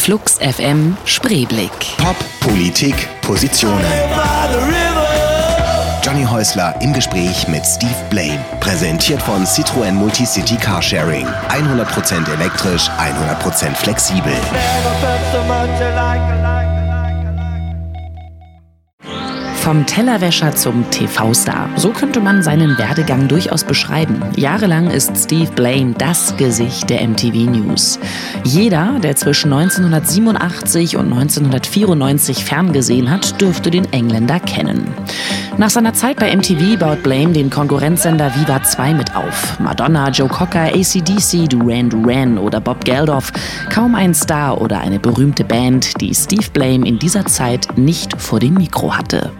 Flux FM Spreeblick. Pop, Politik, Positionen. Johnny Häusler im Gespräch mit Steve Blame. Präsentiert von Citroën Multicity Carsharing. 100% elektrisch, 100% flexibel. Vom Tellerwäscher zum TV-Star. So könnte man seinen Werdegang durchaus beschreiben. Jahrelang ist Steve Blame das Gesicht der MTV News. Jeder, der zwischen 1987 und 1994 ferngesehen hat, dürfte den Engländer kennen. Nach seiner Zeit bei MTV baut Blame den Konkurrenzsender Viva 2 mit auf. Madonna, Joe Cocker, ACDC, Duran Duran oder Bob Geldof. Kaum ein Star oder eine berühmte Band, die Steve Blame in dieser Zeit nicht vor dem Mikro hatte.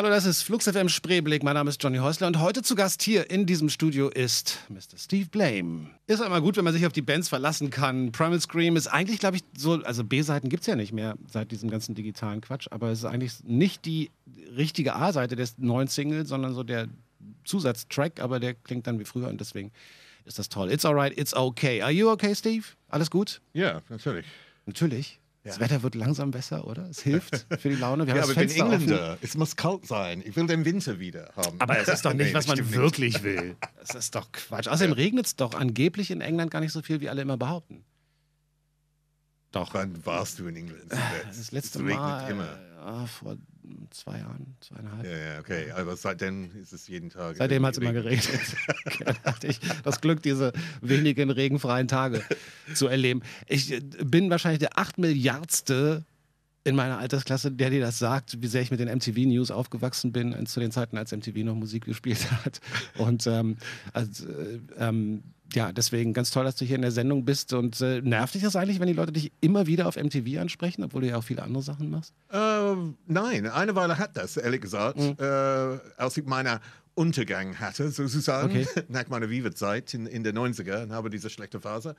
Hallo, das ist Flux FM Spreeblick. Mein Name ist Johnny Häusler und heute zu Gast hier in diesem Studio ist Mr. Steve Blame. Ist einmal gut, wenn man sich auf die Bands verlassen kann. Primal Scream ist eigentlich, glaube ich, so, also B-Seiten gibt es ja nicht mehr seit diesem ganzen digitalen Quatsch, aber es ist eigentlich nicht die richtige A-Seite des neuen Singles, sondern so der Zusatztrack, aber der klingt dann wie früher und deswegen ist das toll. It's alright, it's okay. Are you okay, Steve? Alles gut? Ja, natürlich. Natürlich. Das Wetter wird langsam besser, oder? Es hilft für die Laune. Wir Ja, aber ich bin Fenster offen. Engländer. Es muss kalt sein. Ich will den Winter wieder haben. Aber es ist doch nicht, Nee, was man wirklich will. Das ist doch Quatsch. Außerdem regnet es doch angeblich in England gar nicht so viel, wie alle immer behaupten. Doch. Wann warst du in England? Das letzte es regnet Mal immer. Ja, vor zwei Jahren, zweieinhalb. Ja, ja, okay. Aber seitdem ist es jeden Tag. Seitdem hat es immer geregnet. Hatte ich das Glück, diese wenigen regenfreien Tage zu erleben. Ich äh, bin wahrscheinlich der acht Milliardste in meiner Altersklasse, der dir das sagt, wie sehr ich mit den MTV News aufgewachsen bin, äh, zu den Zeiten, als MTV noch Musik gespielt hat. Und ähm, also, äh, ähm, ja, deswegen ganz toll, dass du hier in der Sendung bist. Und äh, nervt dich das eigentlich, wenn die Leute dich immer wieder auf MTV ansprechen, obwohl du ja auch viele andere Sachen machst? Äh, nein, eine Weile hat das, ehrlich gesagt. Mhm. Äh, als ich meinen Untergang hatte, sozusagen, Okay. nach meiner Viva-Zeit in, in den 90er und habe diese schlechte Phase,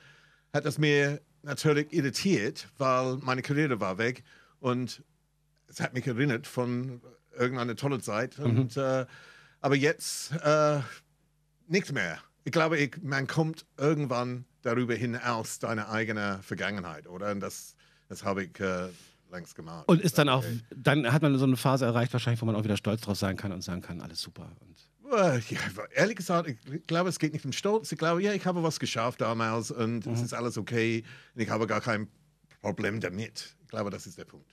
hat das mir natürlich irritiert, weil meine Karriere war weg und es hat mich erinnert von irgendeiner tolle Zeit. Mhm. Und, äh, aber jetzt äh, nichts mehr. Ich glaube, ich, man kommt irgendwann darüber hinaus, deine eigene Vergangenheit, oder? Und das, das habe ich äh, längst gemacht. Und ist dann auch, Okay. dann hat man so eine Phase erreicht, wahrscheinlich, wo man auch wieder stolz drauf sein kann und sagen kann, alles super. Und Äh, Ja, ehrlich gesagt, ich glaube, es geht nicht um Stolz. Ich glaube, ja, ich habe was geschafft damals und Mhm. es ist alles okay und ich habe gar kein Problem damit. Ich glaube, das ist der Punkt.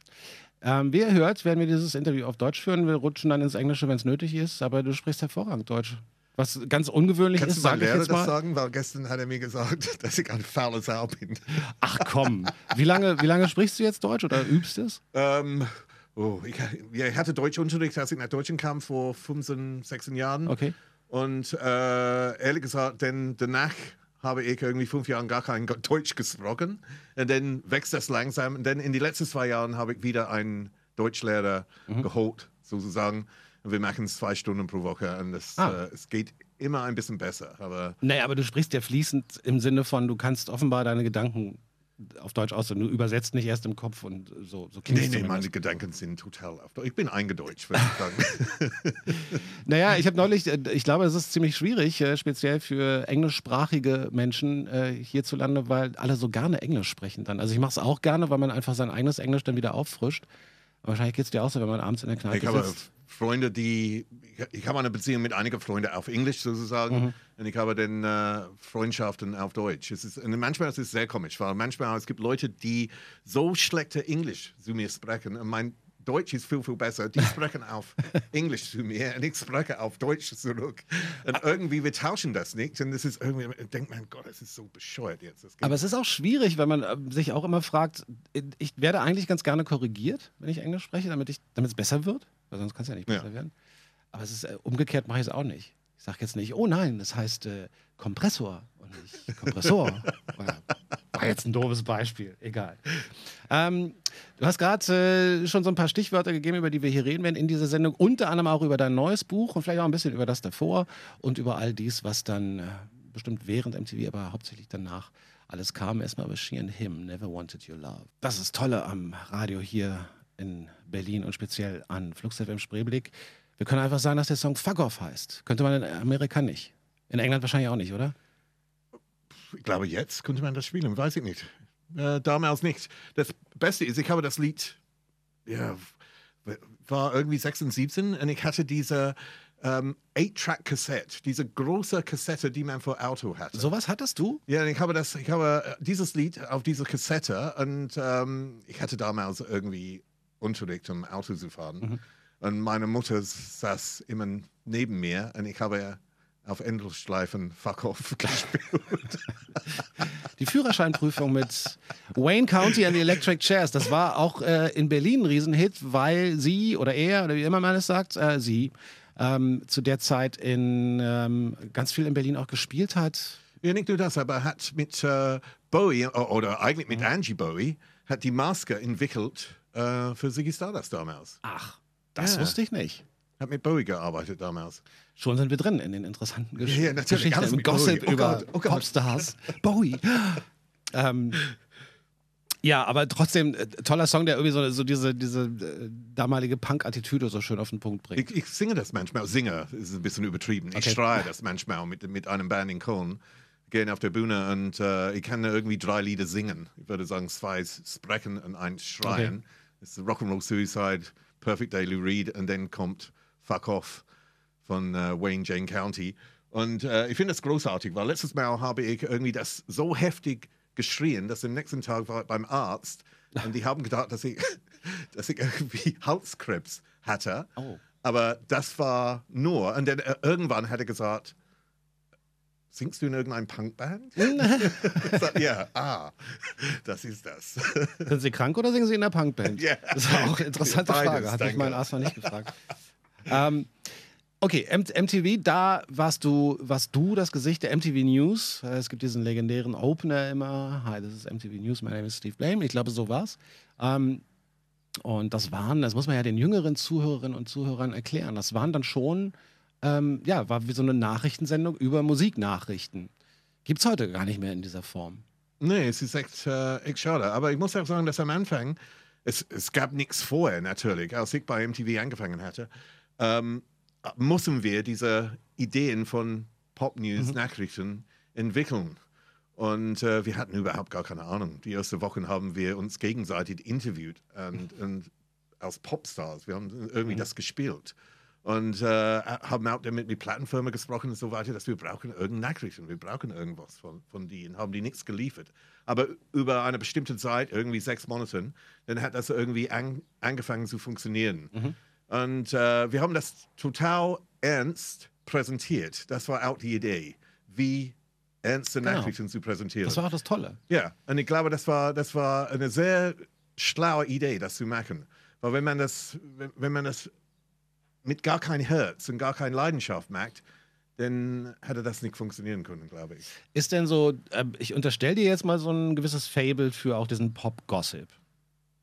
Ähm, wie ihr hört, werden wir dieses Interview auf Deutsch führen. Wir rutschen dann ins Englische, wenn es nötig ist, aber du sprichst hervorragend Deutsch. Was ganz ungewöhnlich Kannst ist, du ich Lehrer jetzt das mal. sagen? Weil gestern hat er mir gesagt, dass ich ein fauler Sau bin. Ach komm, wie lange, wie lange sprichst du jetzt Deutsch oder übst es? ähm, oh, ich, ich hatte Deutschunterricht, als ich nach Deutschland kam vor 15, 16 Jahren. Okay. Und äh, ehrlich gesagt, denn danach habe ich irgendwie fünf Jahre gar kein Deutsch gesprochen. Und dann wächst das langsam. Und dann in den letzten zwei Jahren habe ich wieder einen Deutschlehrer geholt, sozusagen. Und wir machen es zwei Stunden pro Woche. Und das, Ah. äh, es geht immer ein bisschen besser. Aber Naja, aber du sprichst ja fließend im Sinne von, du kannst offenbar deine Gedanken auf Deutsch ausdrücken. Du übersetzt nicht erst im Kopf und so, so nee, es nee, meine Gedanken sind total auf Deutsch. Ich bin eingedeutscht, würde ich sagen. Naja, ich habe neulich, äh, ich glaube, es ist ziemlich schwierig, äh, speziell für englischsprachige Menschen äh, hierzulande, weil alle so gerne Englisch sprechen dann. Also ich mache es auch gerne, weil man einfach sein eigenes Englisch dann wieder auffrischt. Wahrscheinlich geht es dir auch so, wenn man abends in der Kneipe Ich sitzt. Freunde, die. Ich, ich habe eine Beziehung mit einigen Freunden auf Englisch sozusagen. Mhm. Und ich habe dann äh, Freundschaften auf Deutsch. Es ist, und manchmal ist es sehr komisch, weil manchmal es gibt Leute, die so schlechte Englisch zu mir sprechen. Und mein Deutsch ist viel, viel besser. Die sprechen auf Englisch zu mir und ich spreche auf Deutsch zurück. Und irgendwie, wir tauschen das nicht. Und das ist irgendwie, ich denke, mein Gott, das ist so bescheuert jetzt. Aber es ist auch schwierig, weil man ähm, sich auch immer fragt, ich werde eigentlich ganz gerne korrigiert, wenn ich Englisch spreche, damit es besser wird, weil sonst kann es ja nicht Ja. besser werden. Aber es ist äh, umgekehrt mache ich es auch nicht. Ich sage jetzt nicht, oh nein, das heißt äh, Kompressor und nicht Kompressor. Oder, war jetzt ein doofes Beispiel, egal. Ähm, du hast gerade äh, schon so ein paar Stichwörter gegeben, über die wir hier reden werden in dieser Sendung, unter anderem auch über dein neues Buch und vielleicht auch ein bisschen über das davor und über all dies, was dann äh, bestimmt während MTV, aber hauptsächlich danach alles kam. Erstmal über She and Him, Never Wanted Your Love. Das ist Tolle am Radio hier in Berlin und speziell an Flux FM Spreeblick. Wir können einfach sagen, dass der Song Fuck Off heißt. Könnte man in Amerika nicht. In England wahrscheinlich auch nicht, oder? ich glaube, jetzt könnte man das spielen, weiß ich nicht. Äh, damals nicht. Das Beste ist, ich habe das Lied, ja, war irgendwie 6 und 17 und ich hatte diese ähm, 8-Track-Kassette, diese große Kassette, die man vor Auto hatte. Sowas hattest du? Ja, ich habe das, ich habe äh, dieses Lied auf dieser Kassette und ähm, ich hatte damals irgendwie Unterricht, um Auto zu fahren. Mhm. Und meine Mutter saß immer neben mir und ich habe auf Endlosschleifen Fuck Off gespielt. Die Führerscheinprüfung mit Wayne County and the Electric Chairs, das war auch äh, in Berlin ein Riesenhit, weil sie oder er oder wie immer man es sagt, äh, sie ähm, zu der Zeit in ähm, ganz viel in Berlin auch gespielt hat. Ja, nicht nur das, aber er hat mit äh, Bowie o- oder eigentlich mit Angie Bowie hat die Maske entwickelt äh, für Ziggy Stardust damals. Ach, das Ja. wusste ich nicht. Hat mit Bowie gearbeitet damals. Schon sind wir drin in den interessanten Gesch Ja. Geschichten, Alles im Gossip. Oh über Gott, oh Gott. Popstars. Bowie. ähm, ja, aber trotzdem äh, toller Song, der irgendwie so, so diese, diese äh, damalige Punk-Attitüde so schön auf den Punkt bringt. Ich, ich singe das manchmal. Singe ist ein bisschen übertrieben. Ich Okay. schreie das manchmal mit, mit einem Band in Köln. Gehen auf der Bühne und äh, ich kann irgendwie drei Lieder singen. Ich würde sagen, zwei sprechen und eins schreien. Das ist Rock'n'Roll Suicide, Perfect Daily Read und dann kommt Fuck Off von äh, Wayne Jane County. Und äh, ich finde das großartig, weil letztes Mal habe ich irgendwie das so heftig geschrien, dass am nächsten Tag war ich beim Arzt und die haben gedacht, dass ich, dass ich irgendwie Halskrebs hatte. Oh. Aber das war nur, und dann äh, irgendwann hat er gesagt, singst du in irgendeinem Punkband? Ja, ah, das ist das. Sind Sie krank oder singen Sie in der Punkband? Ja. Das ist auch eine interessante Beides, Frage. Hatte ich danke. meinen Arzt noch nicht gefragt. ähm, okay, M MTV, da warst du, warst du das Gesicht der MTV News. Es gibt diesen legendären Opener immer. Hi, this is MTV News, my name is Steve Blame. Ich glaube, so war's. Ähm, und das waren, das muss man ja den jüngeren Zuhörerinnen und Zuhörern erklären, das waren dann schon, ähm, ja, war wie so eine Nachrichtensendung über Musiknachrichten. Gibt es heute gar nicht mehr in dieser Form. Nee, es ist echt, äh, echt schade. Aber ich muss auch sagen, dass am Anfang, es, es gab nichts vorher natürlich, als ich bei MTV angefangen hatte, ähm, mussten wir diese Ideen von Pop-News-Nachrichten entwickeln. Und äh, wir hatten überhaupt gar keine Ahnung. Die ersten Wochen haben wir uns gegenseitig interviewt und, und als Popstars. Wir haben irgendwie das gespielt. Und äh, haben auch damit mit Plattenfirmen gesprochen und so weiter, dass wir brauchen irgendeine Nachrichten, wir brauchen irgendwas von, von denen, haben die nichts geliefert. Aber über eine bestimmte Zeit, irgendwie sechs Monaten, dann hat das irgendwie an, angefangen zu funktionieren. Und äh, wir haben das total ernst präsentiert. Das war auch die Idee, wie ernste Genau. Nachrichten zu präsentieren. Das war auch das Tolle. Ja, und ich glaube, das war, das war eine sehr schlaue Idee, das zu machen. Weil wenn man das, wenn, wenn man das mit gar kein Herz und gar keine Leidenschaft macht, dann hätte das nicht funktionieren können, glaube ich. Ist denn so, äh, ich unterstelle dir jetzt mal so ein gewisses Fable für auch diesen Pop-Gossip.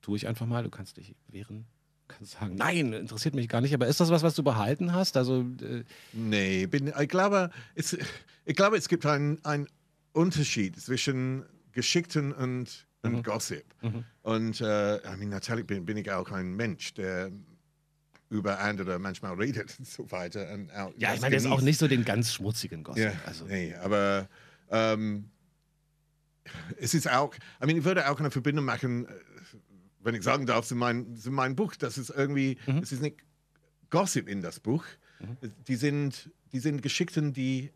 Tue ich einfach mal, du kannst dich wehren. Du kannst sagen, nein, interessiert mich gar nicht. Aber ist das was, was du behalten hast? Also, äh, Nee, bin, ich, glaube, es, ich glaube, es gibt einen, Unterschied zwischen Geschickten und, und Gossip. Und äh, I mean, natürlich bin, bin ich auch ein Mensch, der über andere manchmal redet und so weiter. Und auch ja, das ich meine jetzt auch genießt. nicht so den ganz schmutzigen Gossip. Ja, Also, nee, aber ähm, es ist auch, I mean, ich würde auch eine Verbindung machen, äh, wenn ich sagen darf, zu, mein, zu meinem Buch, das ist irgendwie, Mhm. es ist nicht Gossip in das Buch, die, sind, die sind Geschichten, die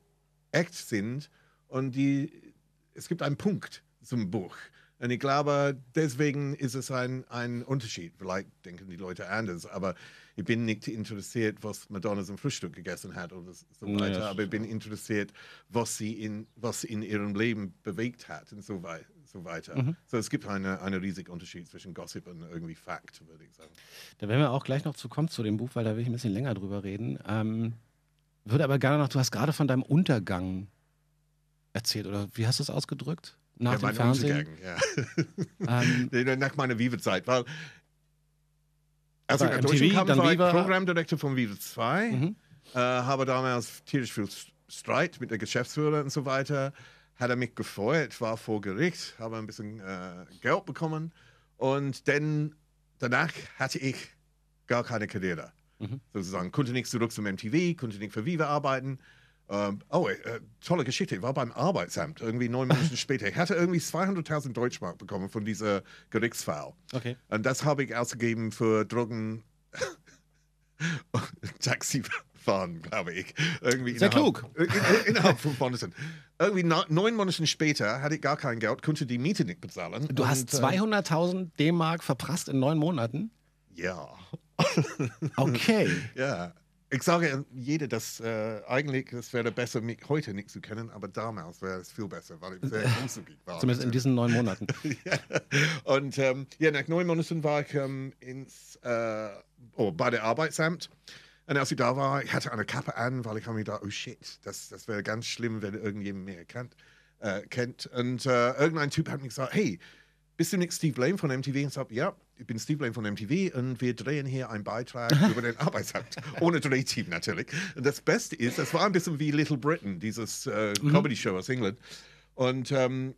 echt sind und die, es gibt einen Punkt zum Buch. Und ich glaube, deswegen ist es ein, ein Unterschied. Vielleicht denken die Leute anders, aber ich bin nicht interessiert, was Madonna zum Frühstück gegessen hat oder so Ja, weiter. das aber ich bin interessiert, was sie in, was in ihrem Leben bewegt hat und so, wei so weiter. Mhm. So, es gibt einen eine riesigen Unterschied zwischen Gossip und irgendwie Fakt, würde ich sagen. da werden wir auch gleich noch zu kommen zu dem Buch, weil da will ich ein bisschen länger drüber reden. Ähm, würde aber gerne noch, du hast gerade von deinem Untergang erzählt, oder wie hast du es ausgedrückt? Nach ja, dem Fernsehen? Untergang, ja. Ähm, nach meiner Viva-Zeit, weil als Bei ich MTV, kam, dann war ich Viva. Programmdirektor von Viva 2, Mhm. äh, habe damals tierisch viel Streit mit der Geschäftsführer und so weiter, hat er mich gefeuert, war vor Gericht, habe ein bisschen äh, Geld bekommen und dann danach hatte ich gar keine Karriere. Mhm. Sozusagen, konnte nicht zurück zum MTV, konnte nicht für Viva arbeiten Ähm, oh, äh, tolle Geschichte. Ich war beim Arbeitsamt irgendwie neun Monate später. Ich hatte irgendwie 200.000 Deutschmark bekommen von dieser Gerichtsfall. Okay. Und das habe ich ausgegeben für Drogen. Taxifahren, glaube ich. Irgendwie Sehr innerhalb, klug. In, in, innerhalb von Monaten. Irgendwie neun Monate später hatte ich gar kein Geld, konnte die Miete nicht bezahlen. Du hast Und, äh, 200.000 D-Mark verprasst in neun Monaten? Ja. Okay. Ja. Ich sage jeder, dass äh, eigentlich es wäre besser, mich heute nicht zu kennen, aber damals wäre es viel besser, weil ich sehr großzügig war. Zumindest in diesen neun Monaten. ja. Und ähm, ja, nach neun Monaten war ich ähm, ins, äh, oh, bei der Arbeitsamt. Und als ich da war, ich hatte eine Kappe an, weil ich habe mir gedacht, oh shit, das, das wäre ganz schlimm, wenn irgendjemand mich kennt. Äh, kennt. Und äh, irgendein Typ hat mir gesagt, hey, bist du nicht Steve Blame von MTV? Und ich sagte, ja, ich bin Steve Blame von MTV und wir drehen hier einen Beitrag über den Arbeitsamt. Ohne Drehteam natürlich. Und das Beste ist, das war ein bisschen wie Little Britain, dieses äh, Comedy-Show aus England. Und ähm,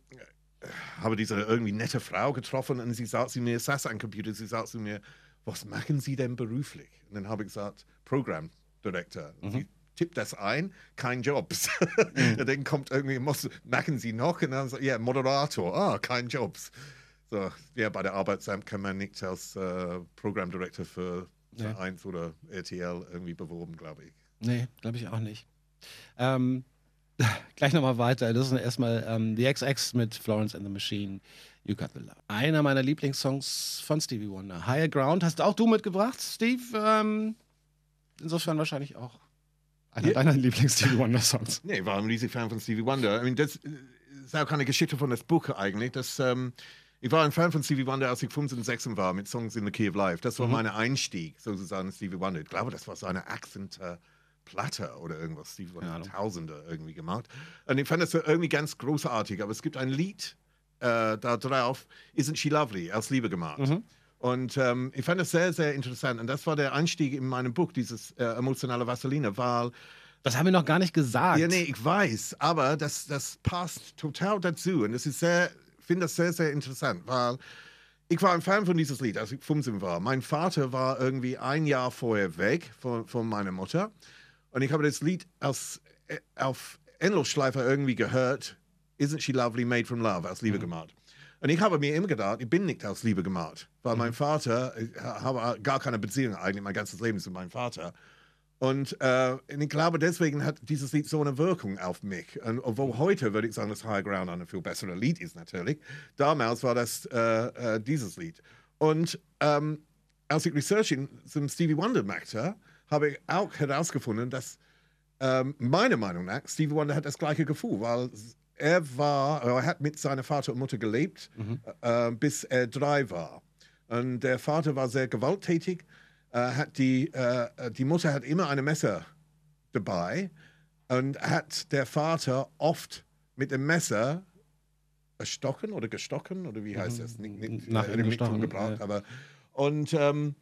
habe diese irgendwie nette Frau getroffen und sie sagt zu mir, saß am Computer, sie sagt zu mir, was machen Sie denn beruflich? Und dann habe ich gesagt, Program Director. Und Sie tippt das ein, kein Jobs. Und dann kommt irgendwie, muss, machen Sie noch? Und dann sagt, ja, Moderator, ah, kein Jobs. So, ja, bei der Arbeitsamt kann man nicht als äh, Program Director für Nee. für eins oder RTL irgendwie beworben, glaube ich. Nee, glaube ich auch nicht. Ähm, gleich nochmal weiter. Das ist erstmal ähm, The XX mit Florence and the Machine. You Got the Love. Einer meiner Lieblingssongs von Stevie Wonder. Higher Ground hast auch du mitgebracht, Steve. Ähm, insofern wahrscheinlich auch einer Ja. deiner Lieblings-Stevie Wonder-Songs. Nee, ich war ein riesiger Fan von Stevie Wonder. I mean, das äh, ist auch keine Geschichte von das Buch eigentlich. Das, ähm, ich war ein Fan von Stevie Wonder, als ich 15 und 16 war, mit Songs in the Key of Life. Das war mein Einstieg, sozusagen, in Stevie Wonder. Ich glaube, das war so eine Akzente Platte oder irgendwas. Stevie Wonder hat Tausende irgendwie gemacht. Und ich fand das irgendwie ganz großartig. Aber es gibt ein Lied äh, da drauf, Isn't She Lovely, aus Liebe gemacht. Und ähm, ich fand das sehr, sehr interessant. Und das war der Einstieg in meinem Buch, dieses äh, emotionale Vaseline, weil Das haben wir noch gar nicht gesagt. ja, nee, ich weiß, aber das, das passt total dazu. Und es ist sehr, finde das sehr, sehr interessant, weil ich war ein Fan von dieses Lied, als ich 15 war. Mein Vater war irgendwie ein Jahr vorher weg von, von meiner Mutter. Und ich habe das Lied aus, äh, auf Endlosschleife irgendwie gehört. Isn't she lovely, made from love, aus Liebe gemacht. Und ich habe mir immer gedacht, ich bin nicht aus Liebe gemacht, weil mein Vater, ich habe gar keine Beziehung eigentlich mein ganzes Leben zu meinem Vater. Und, äh, ich glaube, deswegen hat dieses Lied so eine Wirkung auf mich. Und obwohl heute würde ich sagen, dass High Ground ein viel besseres Lied ist, natürlich. Damals war das äh, äh, dieses Lied. Und ähm, als ich Research in, zum Stevie Wonder machte, habe ich auch herausgefunden, dass ähm, meiner Meinung nach Stevie Wonder hat das gleiche Gefühl, weil er war, er hat mit seiner Vater und Mutter gelebt, äh, bis er drei war. Und der Vater war sehr gewalttätig. Äh, hat die, äh, die Mutter hat immer ein Messer dabei und hat der Vater oft mit dem Messer erstochen oder gestochen oder wie heißt das? Nicht, nicht, Nach äh, gestochen, umgebracht, ja. aber und ähm,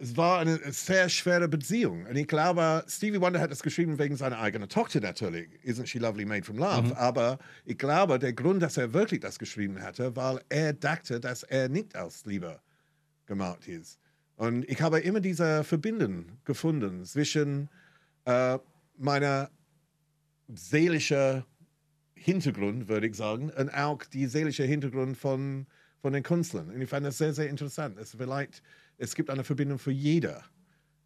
es war eine sehr schwere Beziehung. Und ich glaube, Stevie Wonder hat es geschrieben wegen seiner eigenen Tochter natürlich. Isn't she lovely made from love? Mhm. Aber ich glaube, der Grund, dass er wirklich das geschrieben hatte, weil er dachte, dass er nicht aus Liebe gemacht ist. Und ich habe immer diese Verbindung gefunden zwischen äh, meiner seelischen Hintergrund, würde ich sagen, und auch die seelische Hintergrund von, von den Künstlern. Und ich fand das sehr, sehr interessant. Es, vielleicht, es gibt eine Verbindung für jeder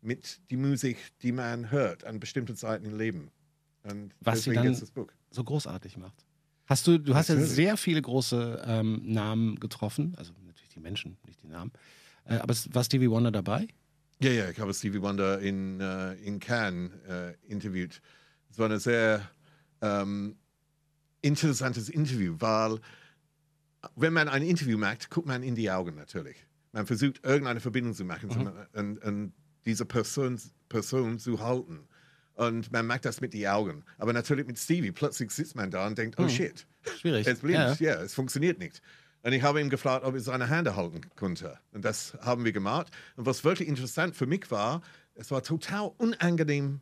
mit die Musik, die man hört an bestimmten Zeiten im Leben. Und Was deswegen dann- jetzt das Buch. so großartig macht. Hast du, du hast ja sehr viele große ähm, Namen getroffen, also natürlich die Menschen, nicht die Namen. Äh, aber war Stevie Wonder dabei? Ja, ja, ich habe Stevie Wonder in, äh, in Cannes äh, interviewt. Es war ein sehr ähm, interessantes Interview, weil wenn man ein Interview macht, guckt man in die Augen natürlich. Man versucht, irgendeine Verbindung zu machen zu- und, und diese Person, Person zu halten. Und man macht das mit den Augen. Aber natürlich mit Stevie, plötzlich sitzt man da und denkt, oh shit, Schwierig. es blinkt, Ja. ja. es funktioniert nicht. Und ich habe ihn gefragt, ob er seine Hände halten konnte. Und das haben wir gemacht. Und was wirklich interessant für mich war, es war total unangenehm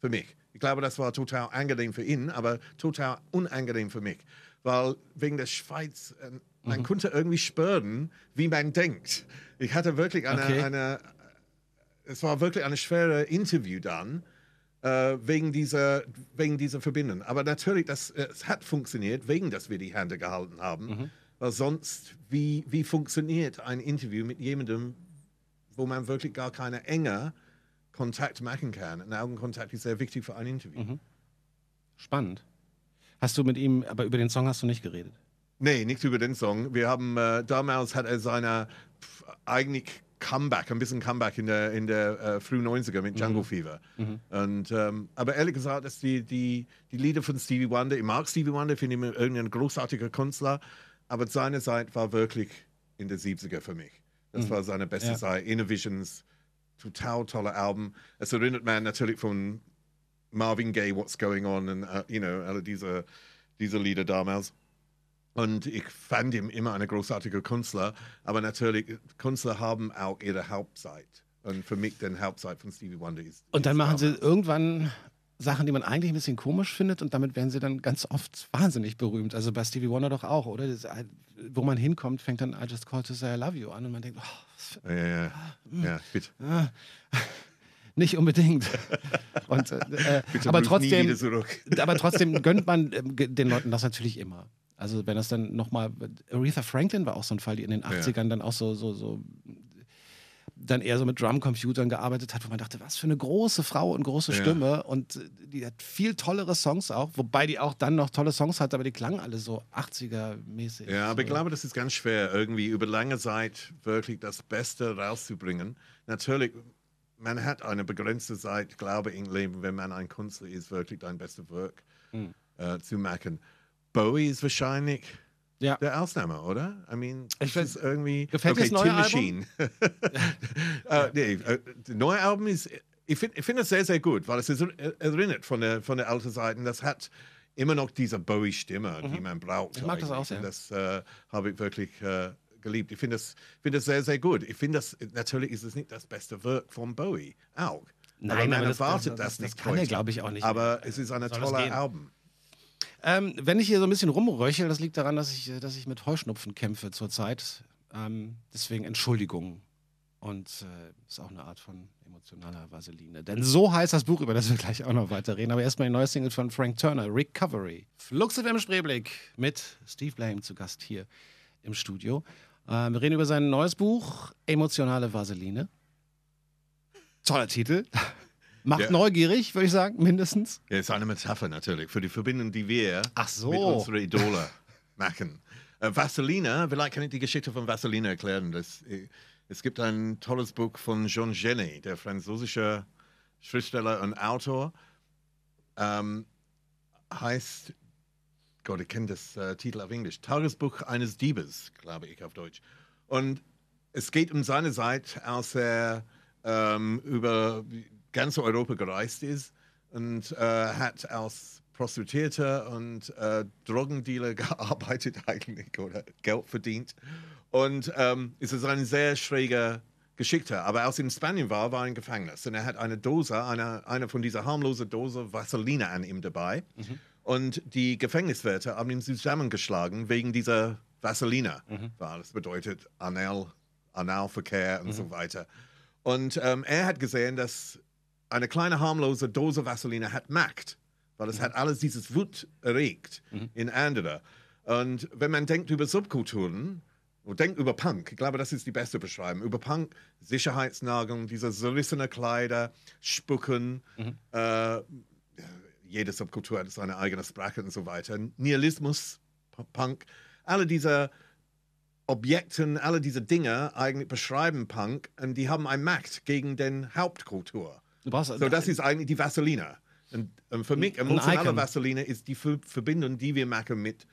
für mich. Ich glaube, das war total angenehm für ihn, aber total unangenehm für mich. Weil wegen der Schweiz, äh, man konnte irgendwie spüren, wie man denkt. Ich hatte wirklich eine, Okay. eine es war wirklich ein schweres Interview dann, äh, wegen, dieser, wegen dieser Verbindung. Aber natürlich, das, es hat funktioniert, wegen dass wir die Hände gehalten haben. Mhm. Weil sonst, wie, wie funktioniert ein Interview mit jemandem, wo man wirklich gar keine enge Kontakt machen kann? Ein Augenkontakt ist sehr wichtig für ein Interview. Mhm. Spannend. Hast du mit ihm, aber über den Song hast du nicht geredet? Nee, nicht über den Song. Wir haben, äh, damals hat er seine pf, eigentlich Comeback, ein bisschen Comeback in der, in der äh, frühen 90er mit Jungle Fever. Und, ähm, aber ehrlich gesagt, dass die, die, die Lieder von Stevie Wonder, ich mag Stevie Wonder, finde ihn irgendein großartiger Künstler, aber seine Zeit war wirklich in der 70er für mich. Das war seine beste Ja. Zeit. Innovisions, total tolle Album. Es erinnert man natürlich von Marvin Gaye, What's Going On und, uh, you know, alle diese, diese Lieder damals. Und ich fand ihn immer ein großartiger Künstler, aber natürlich, Künstler haben auch ihre Hauptzeit. Und für mich, die Hauptzeit von Stevie Wonder ist. Und dann machen sie irgendwann Sachen, die man eigentlich ein bisschen komisch findet und damit werden sie dann ganz oft wahnsinnig berühmt. Also bei Stevie Wonder doch auch, oder? Das, äh, wo man hinkommt, fängt dann I Just Called to Say I Love You an und man denkt, oh, für- Ja, ja, ja, bitte. nicht unbedingt. und, äh, bitte aber, trotzdem, aber trotzdem gönnt man ge- den Leuten das natürlich immer. Also wenn das dann nochmal, Aretha Franklin war auch so ein Fall, die in den 80ern dann auch so, so, so dann eher so mit Drumcomputern gearbeitet hat, wo man dachte, was für eine große Frau und große Ja. Stimme und äh, die hat viel tollere Songs auch, wobei die auch dann noch tolle Songs hat, aber die klangen alle so 80er-mäßig. Ja, aber ich so. glaube, das ist ganz schwer, irgendwie über lange Zeit wirklich das Beste rauszubringen. Natürlich, man hat eine begrenzte Zeit, glaube ich, im Leben, wenn man ein Künstler ist, wirklich dein bestes Werk Hm. äh, zu machen. Bowie ist wahrscheinlich Ja. der Ausnahme, oder? I mean, Ich das ist irgendwie. Gefällt okay, das neue Album? Machine. äh, nee, äh, das neue Album ist, ich finde ich find es sehr, sehr gut, weil es ist, er- erinnert von der, von der alten Seiten. Das hat immer noch diese Bowie-Stimme, die man braucht. Mhm. Ich mag das auch eigentlich. sehr. Und Das äh, habe ich wirklich äh, geliebt. Ich finde das, find das sehr, sehr gut. Ich finde das, natürlich ist es nicht das beste Werk von Bowie, auch. Nein, aber man aber das- erwartet das- das, das nicht kann er, heute. glaub ich, auch nicht Aber mehr. es ist ein das toller? Album. Ähm, wenn ich hier so ein bisschen rumröchel, das liegt daran, dass ich, dass ich mit Heuschnupfen kämpfe zurzeit. Ähm, deswegen Entschuldigung. Und äh, ist auch eine Art von emotionaler Vaseline. Denn so heißt das Buch, über das wir gleich auch noch weiter reden. Aber erstmal die neue Single von Frank Turner, Recovery. Flux im Spreeblick mit Steve Blame zu Gast hier im Studio. Ähm, wir reden über sein neues Buch, Emotionale Vaseline. Toller Titel. Macht Ja. neugierig, würde ich sagen, mindestens. Ja, ist eine Metapher natürlich für die Verbindung, die wir so. mit unseren Idole machen. Äh, Vaseline, vielleicht kann ich die Geschichte von Vaseline erklären. Das, äh, es gibt ein tolles Buch von Jean Genet, der französische Schriftsteller und Autor. Ähm, heißt, Gott, ich kenne das äh, Titel auf Englisch, Tagesbuch eines Diebes, glaube ich auf Deutsch. Und es geht um seine Zeit, als er ähm, über ganz Europa gereist ist und äh, hat als Prostituierter und äh, Drogendealer gearbeitet eigentlich oder Geld verdient. Und ähm, es ist eine sehr schräge Geschichte. Aber als er in Spanien war, war er im Gefängnis. Und er hat eine Dose, eine, eine von dieser harmlosen Dose Vaseline an ihm dabei. Und die Gefängniswärter haben ihn zusammengeschlagen wegen dieser Vaseline. Weil Das bedeutet Anal, Analverkehr und so weiter. Und ähm, er hat gesehen, dass eine kleine harmlose Dose Vaseline hat Macht, weil es hat alles dieses Wut erregt in andere. Und wenn man denkt über Subkulturen und denkt über Punk, ich glaube, das ist die beste Beschreibung. Über Punk, Sicherheitsnageln, diese zerrissene Kleider, Spucken, äh, jede Subkultur hat seine eigene Sprache und so weiter. Nihilismus, Punk, alle diese Objekten, alle diese Dinge eigentlich beschreiben Punk und die haben eine Macht gegen den Hauptkultur. Brauchst, So, das ist eigentlich die Vaseline. Und, und für mich, emotionale. Vaseline ist die Ver- Verbindung, die wir machen mit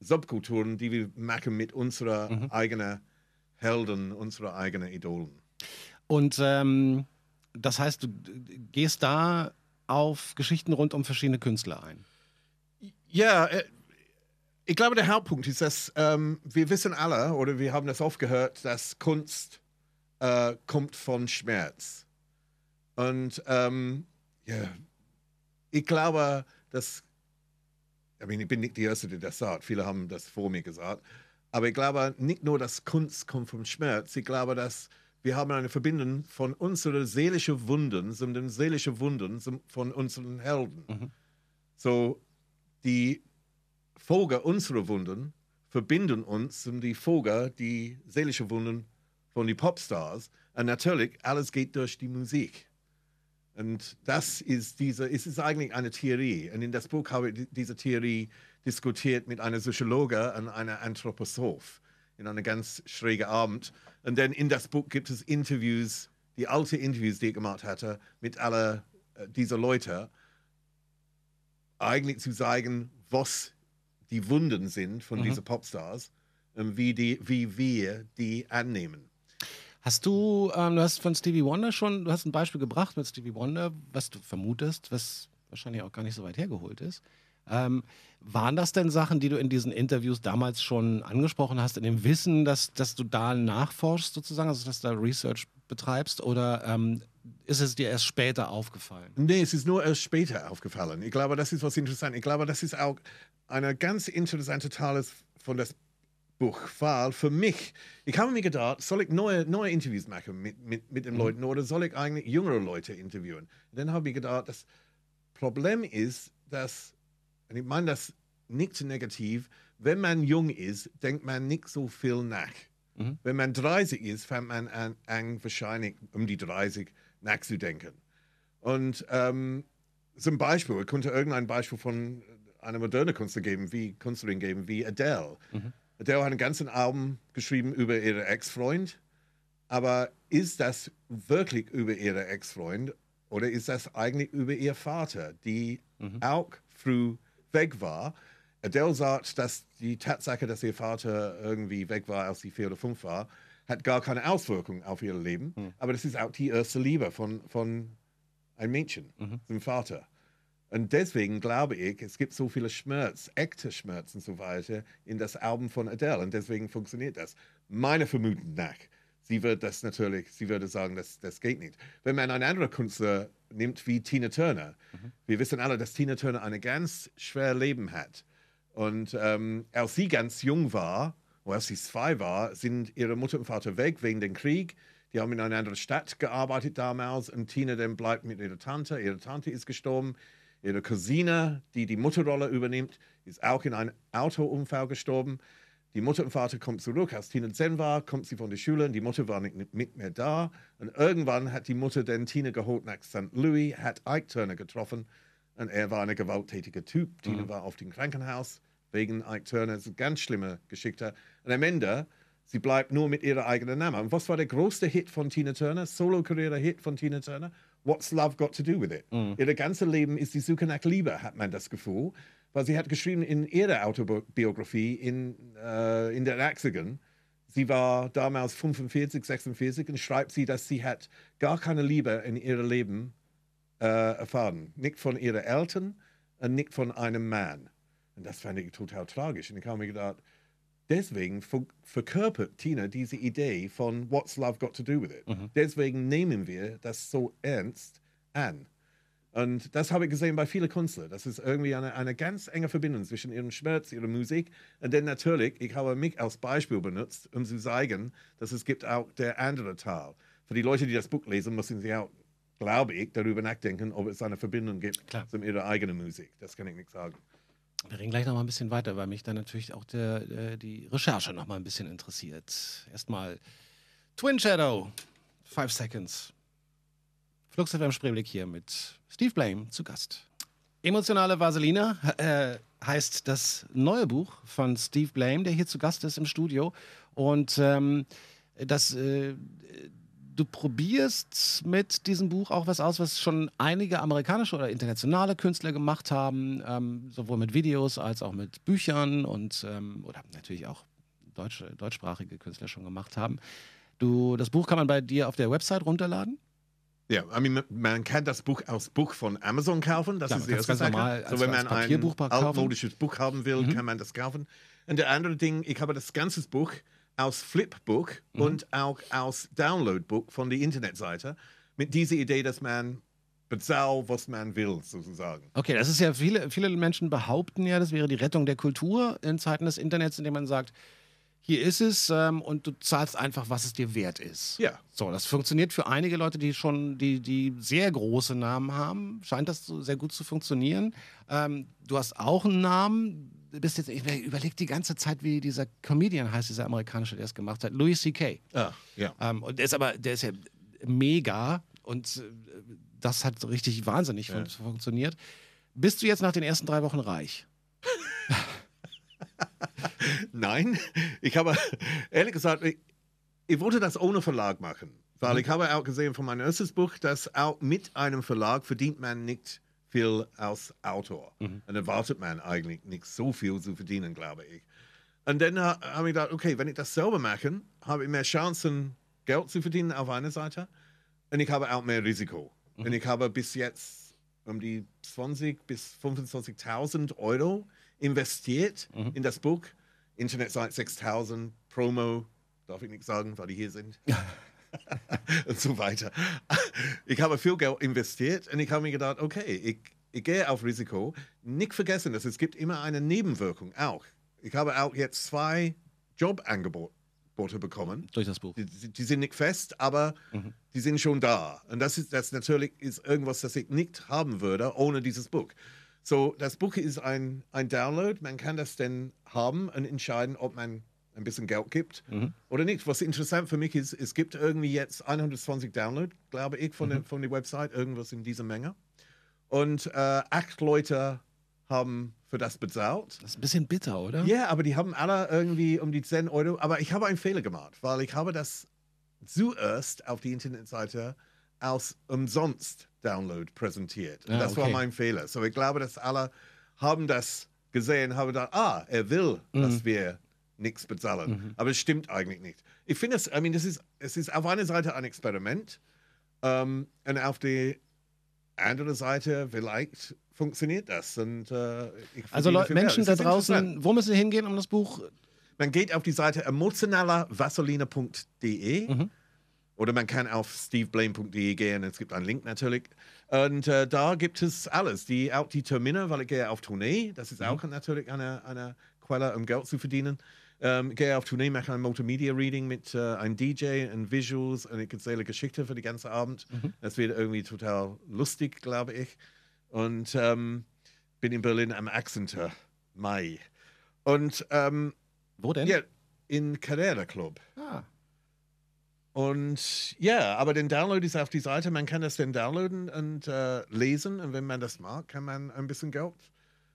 Subkulturen, die wir machen mit unserer Mhm. eigenen Helden, unserer eigenen Idolen. Und ähm, das heißt, du gehst da auf Geschichten rund um verschiedene Künstler ein. Ja, äh, ich glaube, der Hauptpunkt ist, dass ähm, wir wissen alle, oder wir haben das oft gehört, dass Kunst äh, kommt von Schmerz. Und ähm, ja, ich glaube, dass, ich, meine, ich bin nicht die Erste, die das sagt, viele haben das vor mir gesagt, aber ich glaube nicht nur, dass Kunst kommt vom Schmerz, ich glaube, dass wir haben eine Verbindung von unseren seelischen Wunden, zu den seelischen Wunden von unseren Helden. So, die Folge unserer Wunden verbinden uns und die Folge, die seelische Wunden von den Popstars. Und natürlich, alles geht durch die Musik. Und das ist diese, es ist eigentlich eine Theorie. Und in das Buch habe ich die- diese Theorie diskutiert mit einer Soziologe und einer Anthroposoph in einem ganz schrägen Abend. Und dann in das Buch gibt es Interviews, die alte Interviews, die ich gemacht hatte, mit aller äh, dieser Leute, eigentlich zu sagen, was die Wunden sind von diesen Popstars und wie, die, wie wir die annehmen. Hast du, ähm, du hast von Stevie Wonder schon, du hast ein Beispiel gebracht mit Stevie Wonder, was du vermutest, was wahrscheinlich auch gar nicht so weit hergeholt ist. Ähm, waren das denn Sachen, die du in diesen Interviews damals schon angesprochen hast, in dem Wissen, dass, dass du da nachforschst sozusagen, also dass du da Research betreibst oder ähm, ist es dir erst später aufgefallen? Nee, es ist nur erst später aufgefallen. Ich glaube, das ist was interessant. Ich glaube, das ist auch eine ganz interessante Teil von das Buch, weil für mich, ich habe mir gedacht, soll ich neue, neue Interviews machen mit, mit, mit den Leuten oder soll ich eigentlich jüngere Leute interviewen? Und dann habe ich gedacht, das Problem ist, dass, und ich meine das nicht negativ, wenn man jung ist, denkt man nicht so viel nach. Mhm. Wenn man 30 ist, fängt man an, an wahrscheinlich um die 30 nachzudenken. Und ähm, zum Beispiel, ich könnte irgendein Beispiel von einer modernen Künstler geben, wie Künstlerin geben, wie Adele. Adele hat ein ganzes Album geschrieben über ihren Ex-Freund. Aber ist das wirklich über ihren Ex-Freund oder ist das eigentlich über ihr Vater, die auch früh weg war? Adele sagt, dass die Tatsache, dass ihr Vater irgendwie weg war, als sie vier oder fünf war, hat gar keine Auswirkung auf ihr Leben. Aber das ist auch die erste Liebe von, von einem Mädchen, zum Vater. Und deswegen glaube ich, es gibt so viele Schmerz, echte Schmerz und so weiter in das Album von Adele. Und deswegen funktioniert das. Meine Vermutung nach. Sie wird das natürlich, sie würde sagen, das, das geht nicht. Wenn man einen anderen Künstler nimmt wie Tina Turner, wir wissen alle, dass Tina Turner ein ganz schweres Leben hat. Und ähm, als sie ganz jung war, oder als sie zwei war, sind ihre Mutter und Vater weg wegen dem Krieg. Die haben in einer anderen Stadt gearbeitet damals und Tina dann bleibt mit ihrer Tante. Ihre Tante ist gestorben. Ihre Cousine, die die Mutterrolle übernimmt, ist auch in einem Autounfall gestorben. Die Mutter und Vater kommen zurück. Als Tina zehn war, kommt sie von der Schule und die Mutter war nicht mit mehr da. Und irgendwann hat die Mutter dann Tina geholt nach St. Louis, hat Ike Turner getroffen und er war ein gewalttätiger Typ. Tina war auf dem Krankenhaus wegen Ike Turner. Das ist eine ganz schlimme Geschichte. Und am Ende, sie bleibt nur mit ihrer eigenen Namen. Und was war der größte Hit von Tina Turner? Solo-Karriere-Hit von Tina Turner? What's Love Got to Do with It? Ihr ganzes Leben ist die Suche nach Liebe, hat man das Gefühl. Weil sie hat geschrieben in ihrer Autobiografie in, äh, in den 80ern, sie war damals 45, 46 und schreibt sie, dass sie hat gar keine Liebe in ihrem Leben äh, erfahren. Nicht von ihren Eltern und nicht von einem Mann. Und das fand ich total tragisch. Und ich habe mir gedacht, deswegen ver verkörpert Tina diese Idee von What's Love Got to Do with It. Deswegen nehmen wir das so ernst an. Und das habe ich gesehen bei vielen Künstlern. Das ist irgendwie eine, eine ganz enge Verbindung zwischen ihrem Schmerz, ihrer Musik. Und dann natürlich, ich habe mich als Beispiel benutzt, um zu zeigen, dass es gibt auch der andere Teil. Für die Leute, die das Buch lesen, müssen sie auch, glaube ich, darüber nachdenken, ob es eine Verbindung gibt Klar. zu ihrer eigenen Musik. Das kann ich nicht sagen. Wir reden gleich noch mal ein bisschen weiter, weil mich dann natürlich auch der, der, die Recherche noch mal ein bisschen interessiert. Erstmal Twin Shadow, Five Seconds. Flux FM Spreeblick hier mit Steve Blame zu Gast. Emotionale Vaseline äh, heißt das neue Buch von Steve Blame, der hier zu Gast ist im Studio. Und ähm, das, äh, du probierst mit diesem Buch auch was aus, was schon einige amerikanische oder internationale Künstler gemacht haben, ähm, sowohl mit Videos als auch mit Büchern und ähm, oder natürlich auch deutsche, deutschsprachige Künstler schon gemacht haben. Du, das Buch kann man bei dir auf der Website runterladen. Ja, I mean, man kann das Buch als Buch von Amazon kaufen. Das Klar, ist die erste ganz Sache. normal als- so, wenn man ein. Mhm. altmodisches Buch haben will, kann man das kaufen. Und der andere Ding, ich habe das ganze Buch aus Flipbook Mhm. und auch aus Downloadbook von der Internetseite mit dieser Idee, dass man bezahlt, was man will, sozusagen. Okay, das ist ja, viele, viele Menschen behaupten ja, das wäre die Rettung der Kultur in Zeiten des Internets, indem man sagt, hier ist es ähm, und du zahlst einfach, was es dir wert ist. Ja. So, das funktioniert für einige Leute, die schon, die, die sehr große Namen haben, scheint das so sehr gut zu funktionieren. Ähm, du hast auch einen Namen, bist jetzt, ich überlege die ganze Zeit, wie dieser Comedian heißt, dieser amerikanische, der es gemacht hat, Louis C.K. Ah, ja. Ähm, und der ist aber, der ist ja mega und äh, das hat richtig wahnsinnig fun funktioniert. Bist du jetzt nach den ersten drei Wochen reich? Nein, ich habe ehrlich gesagt, ich, ich wollte das ohne Verlag machen, weil Mhm. ich habe auch gesehen von meinem erstes Buch, dass auch mit einem Verlag verdient man nicht viel als Autor. Mhm. Und erwartet man eigentlich nicht so viel zu verdienen, glaube ich. Und dann ha- habe ich gedacht, okay, wenn ich das selber mache, habe ich mehr Chancen, Geld zu verdienen auf einer Seite. Und ich habe auch mehr Risiko. Mhm. Und ich habe bis jetzt um die 20 bis 25.000 Euro investiert Mhm. in das Buch. Internetseite 6000, Promo, darf ich nicht sagen, weil die hier sind. und so weiter. Ich habe viel Geld investiert und ich habe mir gedacht, okay, ich, ich gehe auf Risiko. Nicht vergessen, dass es gibt immer eine Nebenwirkung auch. Ich habe auch jetzt zwei Jobangebote bekommen. Durch das Buch. Die, die sind nicht fest, aber die sind schon da. Und das ist das natürlich ist irgendwas, das ich nicht haben würde ohne dieses Buch. So, das Buch ist ein, ein Download. Man kann das dann haben und entscheiden, ob man ein bisschen Geld gibt oder nicht. Was interessant für mich ist, es gibt irgendwie jetzt 120 Download, glaube ich, von, der, von der Website, irgendwas in dieser Menge. Und äh, acht Leute haben für das bezahlt. Das ist ein bisschen bitter, oder? Ja, aber die haben alle irgendwie um die 10 Euro. Aber ich habe einen Fehler gemacht, weil ich habe das zuerst auf die Internetseite als umsonst Download präsentiert. Ah, das war okay. mein Fehler. So ich glaube, dass alle haben das gesehen, haben gedacht, ah, er will, dass wir nichts bezahlen. Aber es stimmt eigentlich nicht. Ich finde es, I mean, das ist, es ist auf einer Seite ein Experiment ähm, und auf der anderen Seite vielleicht funktioniert das. Und, äh, Also Leute. Menschen Es da draußen, wo müssen sie hingehen, um das Buch? Man geht auf die Seite emotionalervaseline.de Mhm. oder man kann auf steveblame.de gehen. Es gibt einen Link natürlich. Und äh, da gibt es alles. Die, auch die Termine, weil ich gehe auf Tournee. Das Mhm. ist auch natürlich eine, eine Quelle, um Geld zu verdienen. Ähm, gehe auf Tournee, mache ein Multimedia-Reading mit äh, einem DJ und Visuals und ich erzähle Geschichte für den ganzen Abend. Mhm. Das wird irgendwie total lustig, glaube ich. Und ähm, bin in Berlin am Accenter Mai. Und ähm, Wo denn? ja, in Carrera Club. Ah, Und ja, aber den Download ist auf die Seite. Man kann das dann downloaden und äh, lesen. Und wenn man das mag, kann man ein bisschen Geld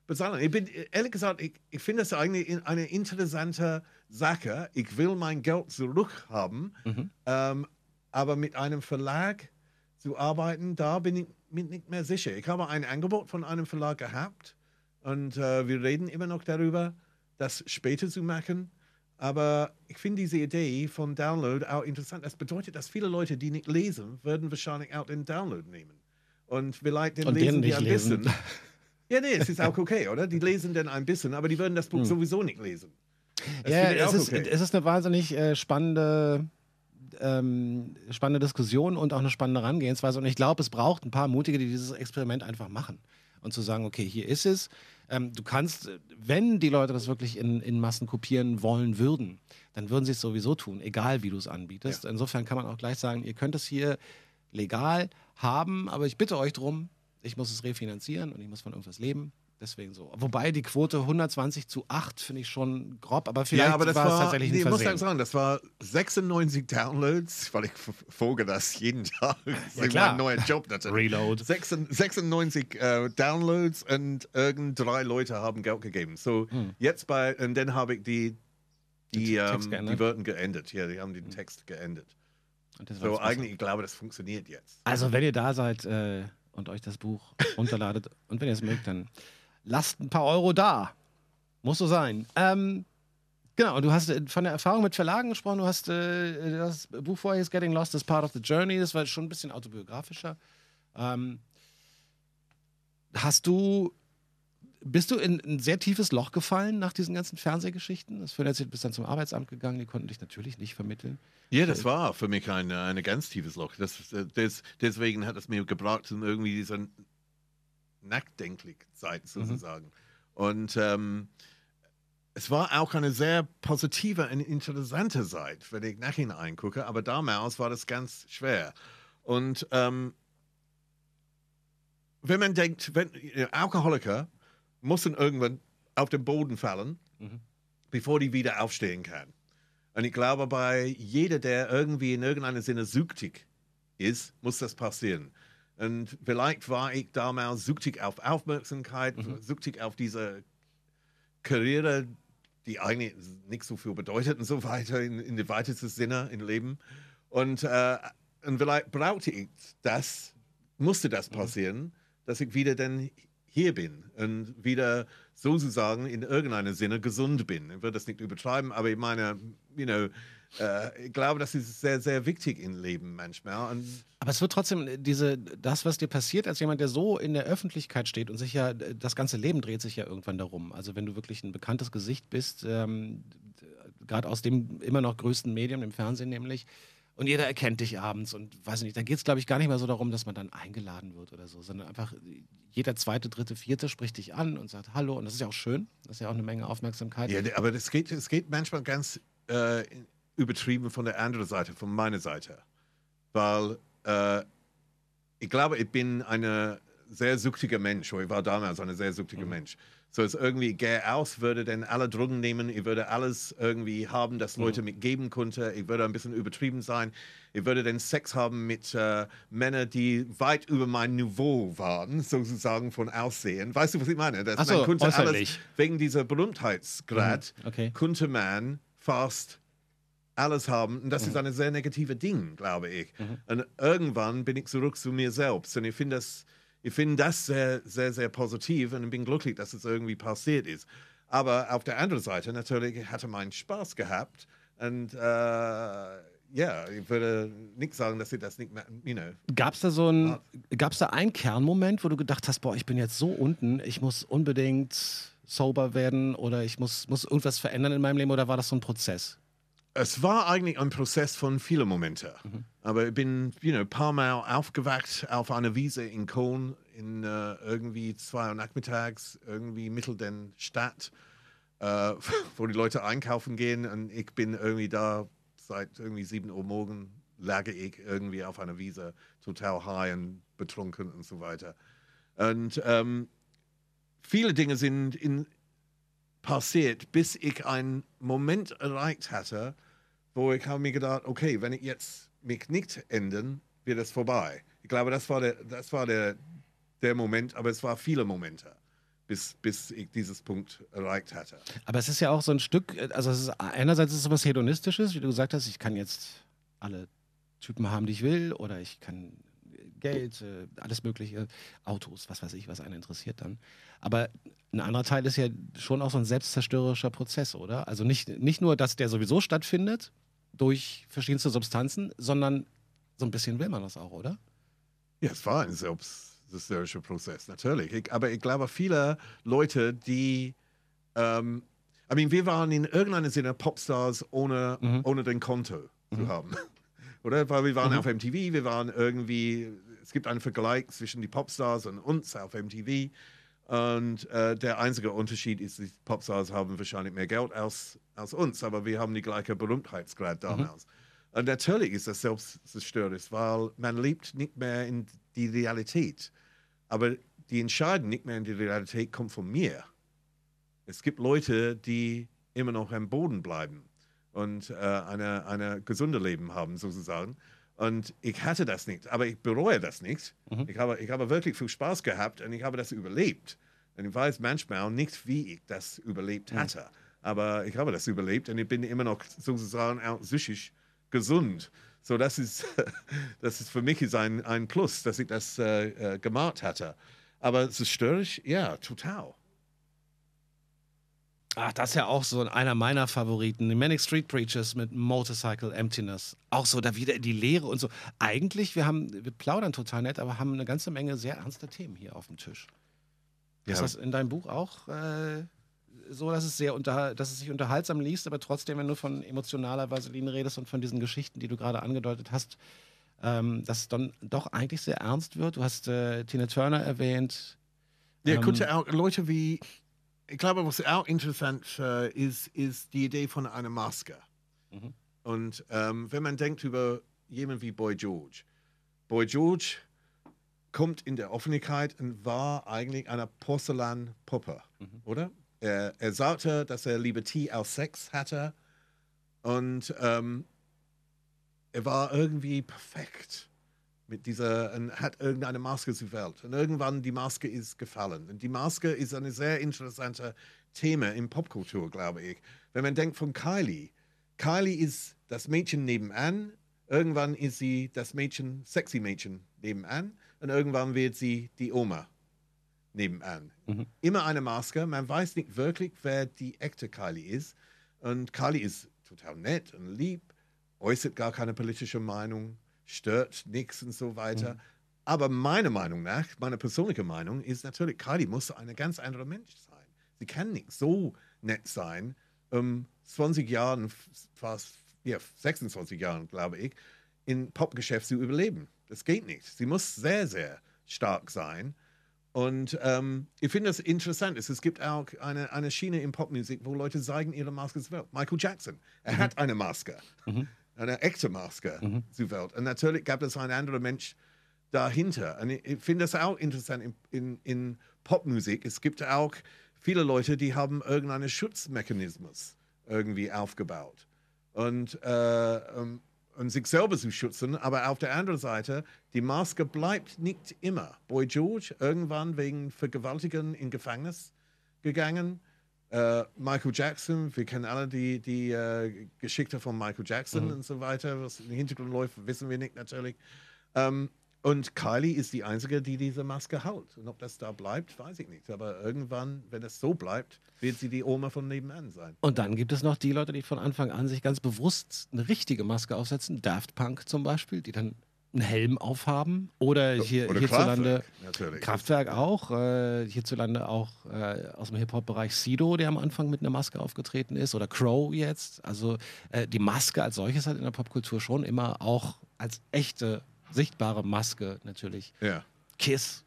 bezahlen. Ich bin, ehrlich gesagt, ich, ich finde das eigentlich in- eine interessante Sache. Ich will mein Geld zurückhaben. Mhm. Ähm, aber mit einem Verlag zu arbeiten, da bin ich mir nicht mehr sicher. Ich habe ein Angebot von einem Verlag gehabt. Und äh, wir reden immer noch darüber, das später zu machen. Aber ich finde diese Idee von Download auch interessant. Das bedeutet, dass viele Leute, die nicht lesen, würden wahrscheinlich auch den Download nehmen. Und vielleicht den Und den lesen die nicht ein lesen. bisschen. Ja, nee, es ist auch okay, oder? Die lesen dann ein bisschen, aber die würden das Buch sowieso nicht lesen. Das Hm. ja, es ist, okay. es ist eine wahnsinnig äh, spannende, ähm, spannende Diskussion und auch eine spannende Herangehensweise. Und ich glaube, es braucht ein paar Mutige, die dieses Experiment einfach machen. Und zu sagen, okay, hier ist es. Ähm, du kannst, wenn die Leute das wirklich in, in Massen kopieren wollen würden, dann würden sie es sowieso tun, egal wie du es anbietest. Insofern kann man auch gleich sagen, ihr könnt es hier legal haben, aber ich bitte euch drum, ich muss es refinanzieren und ich muss von irgendwas leben. Deswegen so. Wobei die Quote 120 zu 8 finde ich schon grob, aber vielleicht ja, aber das war, es tatsächlich ein nee, ich muss sagen, das war 96 Downloads, weil ich folge das jeden Tag. Das ist klar. mein neuer Job natürlich. Reload. 96 96 äh, Downloads und irgend drei Leute haben Geld gegeben. So jetzt bei, und dann habe ich die, die, Hm. Ähm, die Wörter geendet. Ja, die haben den Text geendet. So eigentlich, ich glaube, das funktioniert jetzt. Also, wenn ihr da seid äh, und euch das Buch runterladet und wenn ihr es mögt, dann lasst ein paar Euro da. Muss so sein. Ähm, genau, und du hast äh, von der Erfahrung mit Verlagen gesprochen. Du hast äh, das Buch vorher ist Getting Lost is Part of the Journey. Das war schon ein bisschen autobiografischer. Ähm, hast du. Bist du in ein sehr tiefes Loch gefallen nach diesen ganzen Fernsehgeschichten? Das führt jetzt, du bist dann zum Arbeitsamt gegangen, die konnten dich natürlich nicht vermitteln. Ja, das war für mich ein, ein ganz tiefes Loch. Das, äh, des, deswegen hat es mir gebraucht, um irgendwie diese Nachdenklich-Zeit sozusagen. Und ähm, es war auch eine sehr positive und interessante Zeit, wenn ich nachhinein gucke, aber damals war das ganz schwer. Und ähm, wenn man denkt, wenn, Alkoholiker müssen irgendwann auf den Boden fallen, mhm. bevor die wieder aufstehen kann. Und ich glaube, bei jeder, der irgendwie in irgendeinem Sinne süchtig ist, muss das passieren. Und vielleicht war ich damals süchtig auf Aufmerksamkeit, mhm. süchtig auf diese Karriere, die eigentlich nicht so viel bedeutet und so weiter, in, in dem weitesten Sinne im Leben. Und, äh, und vielleicht brauchte ich das, musste das mhm. passieren, mhm. dass ich wieder dann hier bin und wieder sozusagen in irgendeinem Sinne gesund bin. Ich würde das nicht übertreiben, aber ich meine, you know, äh, ich glaube, das ist sehr, sehr wichtig im Leben manchmal. Und aber es wird trotzdem diese, das, was dir passiert, als jemand, der so in der Öffentlichkeit steht und sich ja, das ganze Leben dreht sich ja irgendwann darum. Also wenn du wirklich ein bekanntes Gesicht bist, ähm, gerade aus dem immer noch größten Medium, dem Fernsehen nämlich, und jeder erkennt dich abends und weiß nicht, da geht es, glaube ich, gar nicht mehr so darum, dass man dann eingeladen wird oder so, sondern einfach jeder zweite, dritte, vierte spricht dich an und sagt Hallo und das ist ja auch schön, das ist ja auch eine Menge Aufmerksamkeit. Ja, aber es geht, es geht manchmal ganz äh, übertrieben von der anderen Seite, von meiner Seite, weil äh, ich glaube, ich bin ein sehr süchtiger Mensch, oder ich war damals ein sehr süchtiger mhm. Mensch. So es irgendwie gehe aus, würde dann alle Drogen nehmen, ich würde alles irgendwie haben, das Leute mhm. mitgeben konnte, ich würde ein bisschen übertrieben sein, ich würde dann Sex haben mit äh, Männern, die weit über mein Niveau waren, sozusagen von Aussehen. Weißt du, was ich meine? Das, so, man konnte alles, wegen dieser Berühmtheitsgrad, mhm. okay. konnte man fast alles haben. Und das mhm. ist ein sehr negatives Ding, glaube ich. Mhm. Und irgendwann bin ich zurück zu mir selbst. Und ich finde das ich finde das sehr, sehr, sehr positiv und bin glücklich, dass es irgendwie passiert ist. Aber auf der anderen Seite natürlich hatte meinen Spaß gehabt und äh, ja, ich würde nicht sagen, dass ich das nicht mehr, you know. Gab es da so ein, gab da einen Kernmoment, wo du gedacht hast, boah, ich bin jetzt so unten, ich muss unbedingt sober werden oder ich muss, muss irgendwas verändern in meinem Leben oder war das so ein Prozess? Es war eigentlich ein Prozess von vielen Momenten. Mhm. Aber ich bin you know, ein paar Mal aufgewacht auf einer Wiese in Köln, in äh, irgendwie zwei Uhr nachmittags, irgendwie mittel der Stadt, äh, wo die Leute einkaufen gehen. Und ich bin irgendwie da seit irgendwie sieben Uhr morgens, lag ich irgendwie auf einer Wiese, total high und betrunken und so weiter. Und ähm, viele Dinge sind in, passiert, bis ich einen Moment erreicht hatte, wo ich habe mir gedacht, okay, wenn ich jetzt mich nicht ändern, wird es vorbei. Ich glaube, das war der, das war der, der Moment, aber es war viele Momente. Bis, bis ich dieses Punkt erreicht hatte. Aber es ist ja auch so ein Stück, also ist, einerseits ist es was Hedonistisches, wie du gesagt hast, ich kann jetzt alle Typen haben, die ich will, oder ich kann Geld, äh, alles mögliche, Autos, was weiß ich, was einen interessiert dann. Aber ein anderer Teil ist ja schon auch so ein selbstzerstörerischer Prozess, oder? Also nicht, nicht nur, dass der sowieso stattfindet durch verschiedenste Substanzen, sondern so ein bisschen will man das auch, oder? Ja, es war ein selbstzerstörerischer Prozess, natürlich. Ich, aber ich glaube, viele Leute, die ähm, I mean, wir waren in irgendeiner Sinne Popstars ohne, mhm. ohne den Konto mhm. zu haben. Oder? Weil wir waren mhm. auf MTV, wir waren irgendwie es gibt einen Vergleich zwischen die Popstars und uns auf MTV. Und äh, der einzige Unterschied ist, die Popstars haben wahrscheinlich mehr Geld als, als uns, aber wir haben die gleiche Berühmtheitsgrad mhm. damals. Mhm. Und natürlich ist das selbstzerstörerisch, weil man lebt nicht mehr in die Realität. Aber die Entscheidung nicht mehr in die Realität kommt von mir. Es gibt Leute, die immer noch am Boden bleiben und äh, eine, eine gesunde Leben haben, sozusagen. Und ich hatte das nicht, aber ich bereue das nicht. Mhm. Ich, habe, ich habe wirklich viel Spaß gehabt und ich habe das überlebt. Und ich weiß manchmal nicht, wie ich das überlebt mhm. hatte. Aber ich habe das überlebt und ich bin immer noch sozusagen auch psychisch gesund. So, das ist, das ist für mich ist ein, ein Plus, dass ich das äh, äh gemacht hatte. Aber zerstörerisch, ja, total. Ach, das ist ja auch so einer meiner Favoriten. Die Manic Street Preachers mit Motorcycle Emptiness. Auch so da wieder in die Leere und so. Eigentlich, wir haben, wir plaudern total nett, aber haben eine ganze Menge sehr ernster Themen hier auf dem Tisch. Ja. Ist das in deinem Buch auch äh, so, dass es sehr unter, dass es sich unterhaltsam liest, aber trotzdem, wenn du von emotionaler Vaseline redest und von diesen Geschichten, die du gerade angedeutet hast, ähm, dass es dann doch eigentlich sehr ernst wird? Du hast äh, Tina Turner erwähnt. Ja, ähm, auch Leute wie ich glaube, was auch interessant äh, ist, ist die Idee von einer Maske. Mhm. Und ähm, wenn man denkt über jemanden wie Boy George, Boy George kommt in der Öffentlichkeit und war eigentlich eine Porzellanpuppe, oder? Er, er sagte, dass er lieber Tee als Sex hatte und ähm, er war irgendwie perfekt mit dieser und hat irgendeine Maske gewählt. Und irgendwann die Maske ist gefallen. Und die Maske ist ein sehr interessantes Thema in Popkultur, glaube ich. Wenn man denkt von Kylie, Kylie ist das Mädchen nebenan, irgendwann ist sie das Mädchen, sexy Mädchen nebenan und irgendwann wird sie die Oma nebenan. Immer eine Maske, man weiß nicht wirklich, wer die echte Kylie ist. Und Kylie ist total nett und lieb, äußert gar keine politische Meinung, stört nichts und so weiter. Aber meiner Meinung nach, meine persönliche Meinung, ist natürlich, Kylie muss ein ganz anderer Mensch sein. Sie kann nicht so nett sein, um 20 Jahren, fast ja, 26 Jahren, glaube ich, im Popgeschäft zu überleben. Das geht nicht. Sie muss sehr, sehr stark sein. Und ähm, ich finde das interessant. Es, gibt auch eine, eine Schiene in Popmusik, wo Leute zeigen ihre Maske zur Welt. Michael Jackson, er hat eine Maske, eine echte Maske zur Welt. Und natürlich gab es einen anderen Mensch dahinter. Und ich, ich finde das auch interessant in, in, in Popmusik. Es gibt auch viele Leute, die haben irgendeinen Schutzmechanismus irgendwie aufgebaut. Und, äh, um, um sich selber zu schützen. Aber auf der anderen Seite, die Maske bleibt nicht immer. Boy George irgendwann wegen Vergewaltigung in Gefängnis gegangen. Äh, Michael Jackson, wir kennen alle die, die äh, Geschichte von Michael Jackson und so weiter. Was im Hintergrund läuft, wissen wir nicht natürlich. Ähm, und Kylie ist die Einzige, die diese Maske hält. Und ob das da bleibt, weiß ich nicht. Aber irgendwann, wenn es so bleibt, wird sie die Oma von nebenan sein. Und dann gibt es noch die Leute, die von Anfang an sich ganz bewusst eine richtige Maske aufsetzen. Daft Punk zum Beispiel, die dann einen Helm aufhaben. Oder hier, Oder hierzulande Kraftwerk. Kraftwerk auch. Äh, hierzulande auch äh, aus dem Hip-Hop-Bereich Sido, der am Anfang mit einer Maske aufgetreten ist. Oder Crow jetzt. Also äh, die Maske als solches hat in der Popkultur schon immer auch als echte, sichtbare Maske natürlich. Ja. Kiss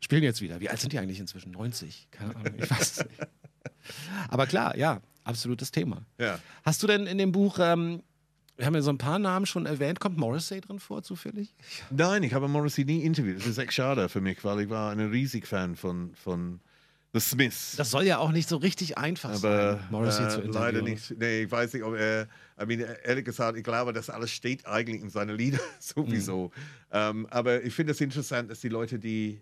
spielen jetzt wieder. Wie alt sind die eigentlich inzwischen? 90? Keine Ahnung, ich weiß es nicht. Aber klar, ja, absolutes Thema. Ja. Hast du denn in dem Buch, ähm, wir haben ja so ein paar Namen schon erwähnt, kommt Morrissey drin vor zufällig? Nein, ich habe Morrissey nie interviewt. Das ist echt schade für mich, weil ich war ein riesig Fan von, von The Smiths. Das soll ja auch nicht so richtig einfach aber sein, Morrissey äh, zu interviewen. leider nicht. Nee, ich weiß nicht, ob er. I mean, ehrlich gesagt, ich glaube, das alles steht eigentlich in seinen Liedern sowieso. Ähm, aber ich finde es interessant, dass die Leute, die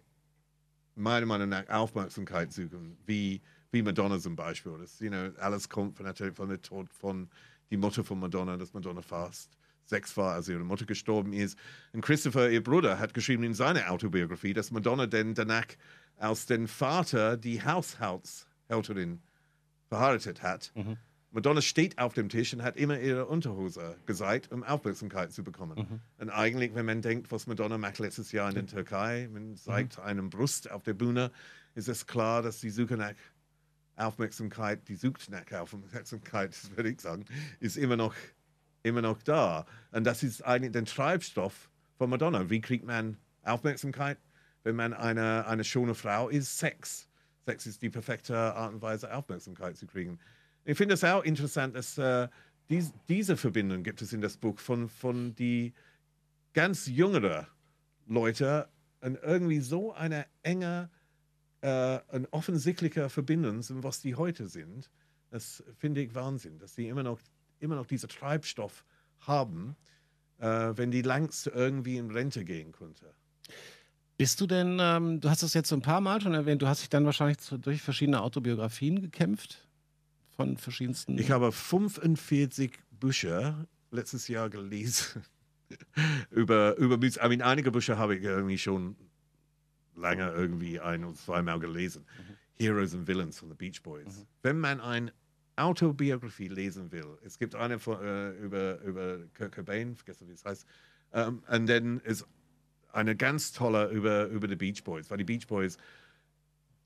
meiner Meinung nach Aufmerksamkeit suchen, wie, wie Madonna zum Beispiel, das, you know, alles kommt von, natürlich von der Tod von die Mutter von Madonna, dass Madonna fast sechs war, als ihre Mutter gestorben ist. Und Christopher, ihr Bruder, hat geschrieben in seiner Autobiografie, dass Madonna denn danach als den Vater die Haushaltshälterin verheiratet hat. Madonna steht auf dem Tisch und hat immer ihre Unterhose gezeigt, um Aufmerksamkeit zu bekommen. Und eigentlich, wenn man denkt, was Madonna macht letztes Jahr in der Türkei, man zeigt einen Brust auf der Bühne, ist es klar, dass die Suche nach Aufmerksamkeit, die sucht nach Aufmerksamkeit, würde ich sagen, ist immer noch, immer noch da. Und das ist eigentlich der Treibstoff von Madonna. Wie kriegt man Aufmerksamkeit, wenn man eine, eine schöne Frau ist? Sex. Sex ist die perfekte Art und Weise, Aufmerksamkeit zu kriegen. Ich finde es auch interessant, dass äh, dies, diese Verbindung gibt es in das Buch von, von die ganz jüngeren Leute und irgendwie so eine enge äh, und offensichtliche Verbindung sind, was die heute sind. Das finde ich Wahnsinn, dass die immer noch, immer noch diesen Treibstoff haben, äh, wenn die langst irgendwie in Rente gehen könnte. Bist du denn, ähm, du hast das jetzt so ein paar Mal schon erwähnt, du hast dich dann wahrscheinlich zu, durch verschiedene Autobiografien gekämpft von verschiedensten. Ich habe 45 Bücher letztes Jahr gelesen über, über Musik. I mean, einige Bücher habe ich irgendwie schon lange irgendwie ein- und zweimal gelesen. Heroes and Villains von the Beach Boys. Wenn man eine Autobiografie lesen will, es gibt eine von, äh, über, über Kurt Cobain, vergessen wie es heißt, ähm, und dann ist eine ganz tolle über, über die Beach Boys, weil die Beach Boys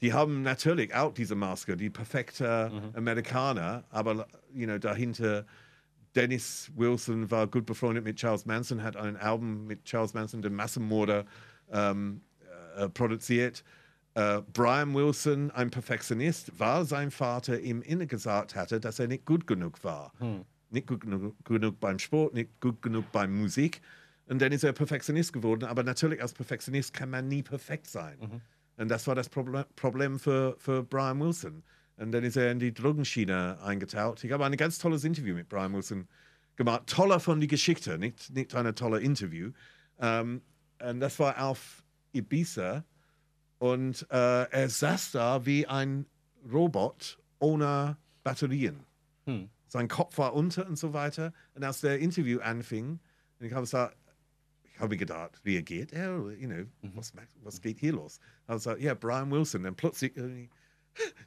die haben natürlich auch diese Maske, die perfekte Amerikaner, aber you know, dahinter Dennis Wilson war gut befreundet mit Charles Manson, hat ein Album mit Charles Manson, den Massenmörder, ähm, äh, produziert. äh, Brian Wilson ein Perfektionist, weil sein Vater ihm inne gesagt hatte, dass er nicht gut genug war. Nicht gut genug, genug beim Sport, nicht gut genug beim Musik. Und dann ist er Perfektionist geworden. Aber natürlich als Perfektionist kann man nie perfekt sein. Und das war das Proble Problem für, für Brian Wilson. Und dann ist er in die Drogenschiene eingetaucht. Ich habe ein ganz tolles Interview mit Brian Wilson gemacht. Toller von die Geschichte, nicht, nicht ein toller Interview. Ähm, und das war auf Ibiza. Und äh, er saß da wie ein Robot ohne Batterien. Sein Kopf war unter und so weiter. Und als der Interview anfing, ich habe gesagt, ich habe gedacht, reagiert er? You know, was, macht- was geht hier los? Ich habe gesagt, ja, Brian Wilson. Und plötzlich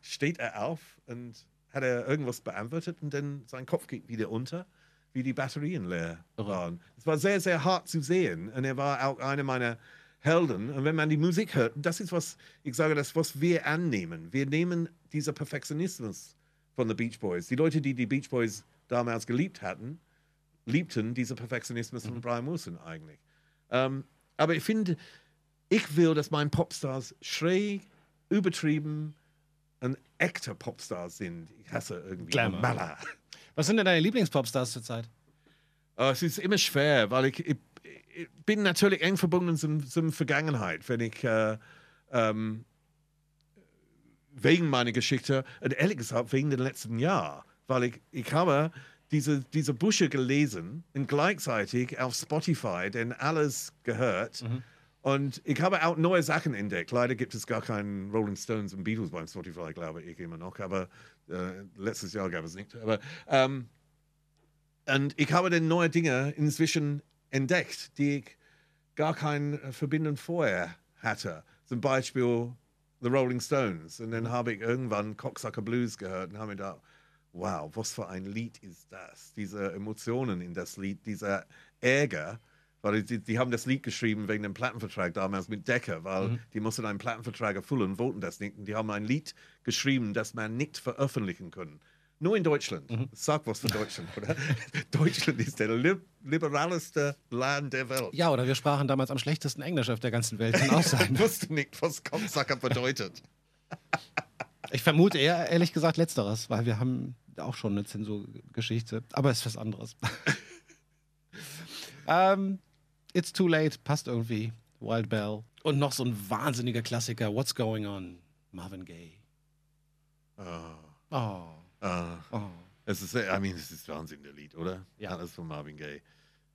steht er auf und hat er irgendwas beantwortet und dann sein Kopf geht wieder unter, wie die Batterien leer waren. Es war sehr, sehr hart zu sehen und er war auch einer meiner Helden. Und wenn man die Musik hört, das ist was, ich sage das, was wir annehmen. Wir nehmen dieser Perfektionismus von den Beach Boys. Die Leute, die die Beach Boys damals geliebt hatten, liebten diesen Perfektionismus von Brian Wilson eigentlich. Ähm, aber ich finde, ich will, dass meine Popstars schräg, übertrieben, ein echter Popstars sind. Ich hasse irgendwie Glamour. Mala. Was sind denn deine Lieblingspopstars zurzeit? Äh, es ist immer schwer, weil ich, ich bin natürlich eng verbunden zum, zum Vergangenheit, wenn ich äh, ähm, wegen meiner Geschichte und ehrlich gesagt wegen dem letzten Jahr, weil ich, ich habe diese, diese Bücher gelesen und gleichzeitig auf Spotify denn alles gehört. Und ich habe auch neue Sachen entdeckt. Leider gibt es gar keinen Rolling Stones und Beatles beim Spotify, glaube ich immer noch. Aber äh, letztes Jahr gab es nicht. Aber ähm, und ich habe dann neue Dinge inzwischen entdeckt, die ich gar keine äh, Verbindung vorher hatte. Zum Beispiel The Rolling Stones. Und dann habe ich irgendwann Cocksucker Blues gehört und habe mir gedacht, wow, was für ein Lied ist das? Diese Emotionen in das Lied, dieser Ärger. Weil die, die haben das Lied geschrieben wegen dem Plattenvertrag damals mit Decker, weil die mussten einen Plattenvertrag erfüllen, wollten das nicht. Und die haben ein Lied geschrieben, das man nicht veröffentlichen können. Nur in Deutschland. Sag was für Deutschland, oder? Deutschland ist der lib liberalste Land der Welt. Ja, oder wir sprachen damals am schlechtesten Englisch auf der ganzen Welt. Kann auch sein. Ich wusste nicht, was Cocksucker bedeutet. Ich vermute eher, ehrlich gesagt, Letzteres, weil wir haben auch schon eine Zensurgeschichte. Aber es ist was anderes. ähm, It's Too Late passt irgendwie. Wild Bell. Und noch so ein wahnsinniger Klassiker. What's Going On? Marvin Gaye. Ah, Oh. Ah. oh. Es ist, I mean, es ist Wahnsinn, der Lied, oder? Ja. Alles von Marvin Gaye.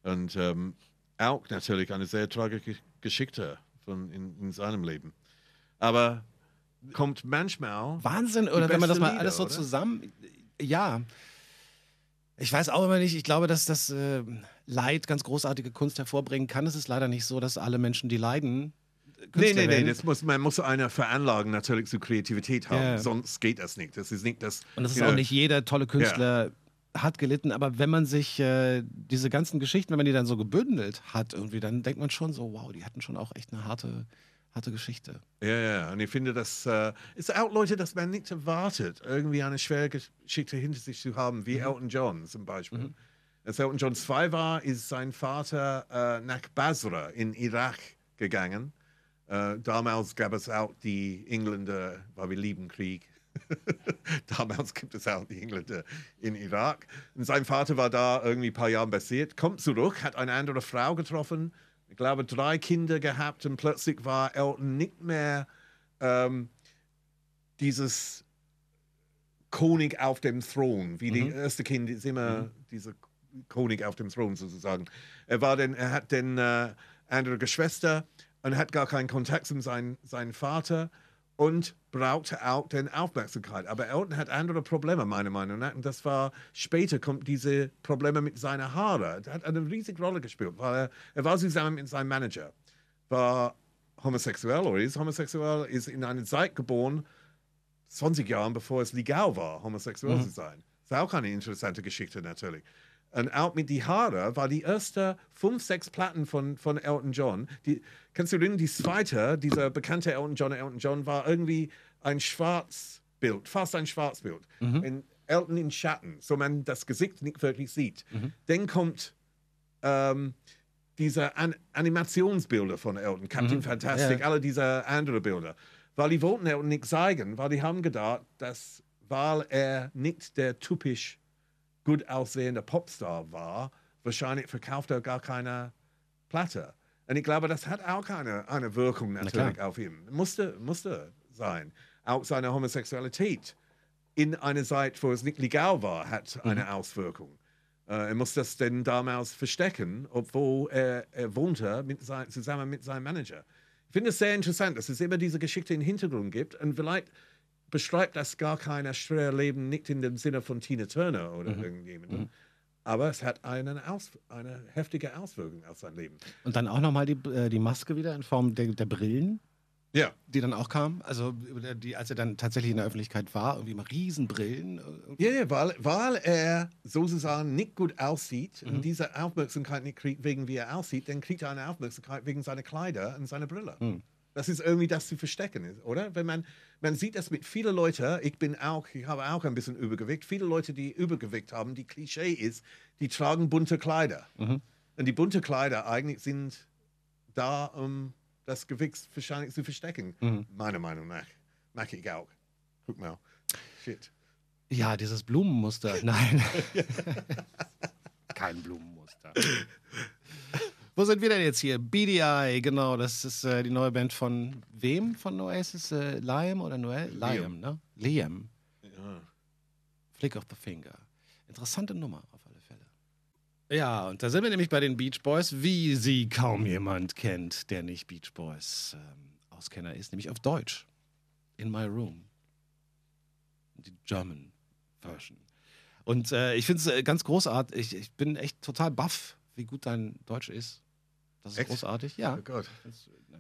Und ähm, auch natürlich eine sehr tragische Geschichte von in, in seinem Leben. Aber kommt manchmal. Wahnsinn, oder wenn man das mal Lieder, alles so oder? zusammen. Ja. Ich weiß auch immer nicht, ich glaube, dass das äh, Leid ganz großartige Kunst hervorbringen kann. Es ist leider nicht so, dass alle Menschen, die leiden, äh, Künstler nee, nee, werden. das muss, man muss eine Veranlagung natürlich zu Kreativität haben, Ja. sonst geht das nicht. Das ist nicht das. Und das ist auch know, nicht jeder tolle Künstler hat gelitten, aber wenn man sich äh, diese ganzen Geschichten, wenn man die dann so gebündelt hat, irgendwie, dann denkt man schon so, wow, die hatten schon auch echt eine harte, harte Geschichte. Ja, ja, und ich finde, das äh, ist auch Leute, dass man nicht erwartet, irgendwie eine schwere Geschichte hinter sich zu haben, Mhm. wie Elton John zum Beispiel. Als Elton John 2 war, ist sein Vater äh, nach Basra in Irak gegangen. Äh, damals gab es auch die Engländer, weil wir lieben Krieg. damals gibt es auch die Engländer in Irak. Und sein Vater war da irgendwie ein paar Jahre basiert, kommt zurück, hat eine andere Frau getroffen, ich glaube drei Kinder gehabt und plötzlich war Elton nicht mehr ähm, dieses König auf dem Thron, wie die erste Kind ist immer dieser König auf dem Thron sozusagen. Er war denn, er hat dann äh, andere Geschwister und hat gar keinen Kontakt zu seinem seinen Vater und brauchte auch dann Aufmerksamkeit. Aber Elton hat andere Probleme, meiner Meinung nach. Und das war, später kommt diese Probleme mit seinen Haaren. Das hat eine riesige Rolle gespielt, weil er, er war zusammen mit seinem Manager, war homosexuell oder ist homosexuell, ist in einer Zeit geboren, 20 Jahren bevor es legal war, homosexuell zu sein. Das ist auch eine interessante Geschichte natürlich. Und auch mit die Haare war die erste fünf, sechs Platten von, von Elton John. Die, kannst du erinnern, die zweite, dieser bekannte Elton John, Elton John, war irgendwie ein Schwarzbild, fast ein Schwarzbild. In Elton in Schatten, so man das Gesicht nicht wirklich sieht. Dann kommt ähm, diese An Animationsbilder von Elton, Captain Fantastic, Ja. alle diese anderen Bilder. weil die wollten er nicht zeigen, weil die haben gedacht, dass, weil er nicht der typisch gut aussehende Popstar war, wahrscheinlich verkauft er gar keine Platte. Und ich glaube, das hat auch eine, eine Wirkung natürlich klar. auf ihn. Musste, musste sein. Auch seine Homosexualität in einer Zeit, wo es nicht legal war, hat eine Auswirkung. Äh, er muss das denn damals verstecken, obwohl er, er wohnte mit sein, zusammen mit seinem Manager. Ich finde es sehr interessant, dass es immer diese Geschichte im Hintergrund gibt und vielleicht beschreibt das gar kein Leben nicht in dem Sinne von Tina Turner oder irgendjemandem. Aber es hat eine, eine heftige Auswirkung auf sein Leben. Und dann auch nochmal die, äh, die Maske wieder in Form der, der Brillen, Ja, die dann auch kam. Also, die, als er dann tatsächlich in der Öffentlichkeit war, irgendwie immer Riesenbrillen. äh, Ja, ja weil, weil er sozusagen nicht gut aussieht und diese Aufmerksamkeit nicht kriegt, wegen wie er aussieht, dann kriegt er eine Aufmerksamkeit wegen seiner Kleider und seiner Brille. Das ist irgendwie das zu verstecken, ist, oder? Wenn man, man sieht das mit vielen Leuten, ich bin auch, ich habe auch ein bisschen Übergewicht, viele Leute, die Übergewicht haben, die Klischee ist, die tragen bunte Kleider. Und die bunte Kleider eigentlich sind da, um das Gewicht wahrscheinlich zu verstecken, meiner Meinung nach. Mag ich auch. Guck mal. Shit. Ja, dieses Blumenmuster. Nein. Kein Blumenmuster. Wo sind wir denn jetzt hier? BDI, genau. Das ist äh, die neue Band von wem von Oasis? Äh, Liam oder Noel? Liam, ne? Liam. Ja. Flick of the Finger. Interessante Nummer auf alle Fälle. Ja, und da sind wir nämlich bei den Beach Boys, wie sie kaum jemand kennt, der nicht Beach Boys ähm, Auskenner ist, nämlich auf Deutsch. In My Room. Die German Version. Und äh, ich finde es äh, ganz großartig. Ich, ich bin echt total baff, wie gut dein Deutsch ist. Das ist Echt? großartig. Ja. Oh Gott.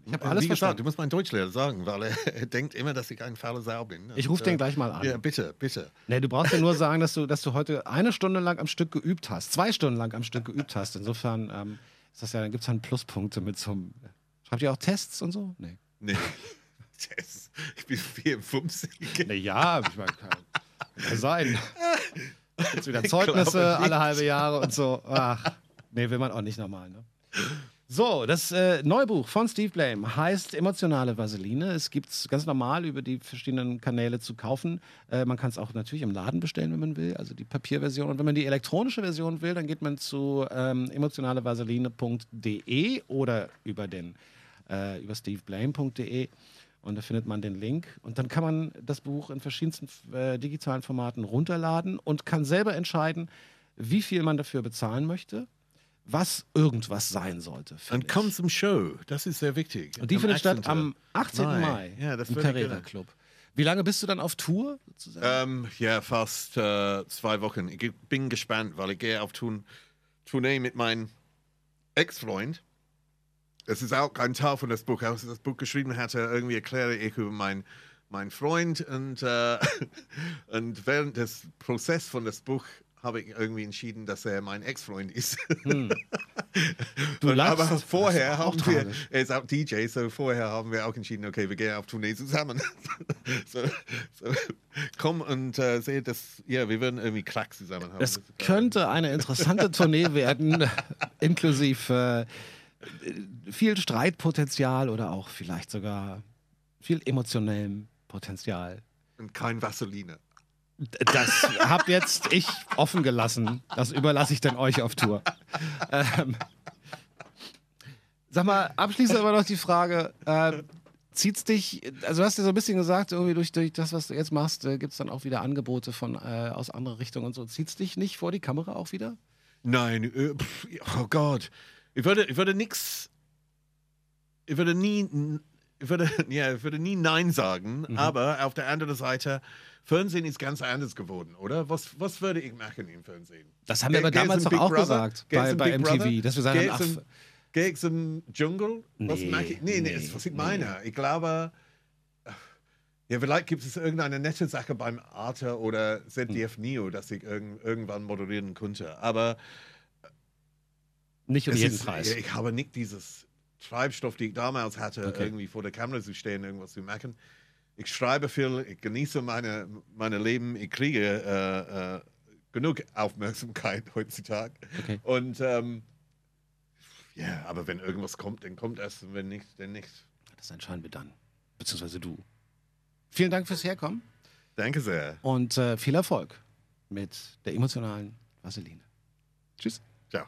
Ich habe alles Wie gesagt, verstanden. du musst meinen Deutschlehrer sagen, weil er, denkt immer, dass ich ein fauler Sau bin. Ich Und, rufe den äh, gleich mal an. Ja, bitte, bitte. Nee, du brauchst ja nur sagen, dass du, dass du heute eine Stunde lang am Stück geübt hast. Zwei Stunden lang am Stück geübt hast. Insofern ähm, ist das ja, dann gibt es dann Pluspunkte mit so einem. Schreibt ihr auch Tests und so? Nee. Nee. Das, ich bin 54. Nee, ja, ich meine, kann, kann sein. Jetzt wieder Ich Zeugnisse alle halbe Jahre und so. Ach, nee, will man auch nicht normal, ne? So, das äh, Neubuch von Steve Blame heißt Emotionale Vaseline. Es gibt es ganz normal über die verschiedenen Kanäle zu kaufen. Äh, man kann es auch natürlich im Laden bestellen, wenn man will, also die Papierversion. Und wenn man die elektronische Version will, dann geht man zu ähm, emotionalevaseline.de oder über den äh, über steveblame.de und da findet man den Link. Und dann kann man das Buch in verschiedensten äh, digitalen Formaten runterladen und kann selber entscheiden, wie viel man dafür bezahlen möchte, was irgendwas sein sollte. Und komm zum Show. Das ist sehr wichtig. Und die Am findet statt 18. am 18. Mai, Mai. Ja, im Carrera. Club. Wie lange bist du dann auf Tour? Ähm, ja, fast äh, zwei Wochen. Ich bin gespannt, weil ich gehe auf Tour Tournee mit meinem Ex-Freund. Es ist auch ein Teil von das Buch. Als ich das Buch geschrieben hatte, irgendwie erkläre ich über meinen mein Freund und, äh, und während des Prozesses von das Buch habe ich irgendwie entschieden, dass er mein Ex-Freund ist. Hm. Du Und lachst. aber vorher Das haben wir, er ist auch DJ, so vorher haben wir auch entschieden, okay, wir gehen auf Tournee zusammen. so, so, komm und äh, sehe das, ja, wir würden irgendwie Klack zusammen haben. Es Das äh, könnte eine interessante Tournee werden, inklusive äh, viel Streitpotenzial oder auch vielleicht sogar viel emotionellem Potenzial. Und kein Vaseline. Das habe jetzt ich offen gelassen. Das überlasse ich dann euch auf Tour. Ähm, sag mal, abschließend aber noch die Frage: äh, Zieht's dich, also du hast ja so ein bisschen gesagt, irgendwie durch, durch das, was du jetzt machst, äh, gibt es dann auch wieder Angebote von äh, aus anderen Richtungen und so. Zieht's dich nicht vor die Kamera auch wieder? Nein, äh, pff, oh Gott. Ich würde, ich würde nix, ich würde nie, ich würde, ja, ich würde nie Nein sagen, Mhm. aber auf der anderen Seite, Fernsehen ist ganz anders geworden, oder? Was, was würde ich machen im Fernsehen? Das haben wir aber damals doch auch Brother? gesagt bei, bei MTV, Brother? dass wir sagen, ach, zum- Geh ich zum Dschungel? Was Nee, mag ich? Nee, nee, nee, das ist, was ich meine. Ich glaube, ja, vielleicht gibt es irgendeine nette Sache beim Arte oder ZDF Neo, dass ich irgend, irgendwann moderieren könnte. Aber nicht um jeden ist, Preis. Ich habe nicht dieses Treibstoff, die ich damals hatte, Okay. irgendwie vor der Kamera zu stehen, irgendwas zu machen. Ich schreibe viel, ich genieße meine, meine Leben, ich kriege äh, äh, genug Aufmerksamkeit heutzutage. Okay. Und ähm, ja, aber wenn irgendwas kommt, dann kommt es und wenn nicht, dann nicht. Das entscheiden wir dann. Beziehungsweise du. vielen Dank fürs Herkommen Danke sehr. und äh, viel Erfolg mit der emotionalen Vaseline. Tschüss. Ciao.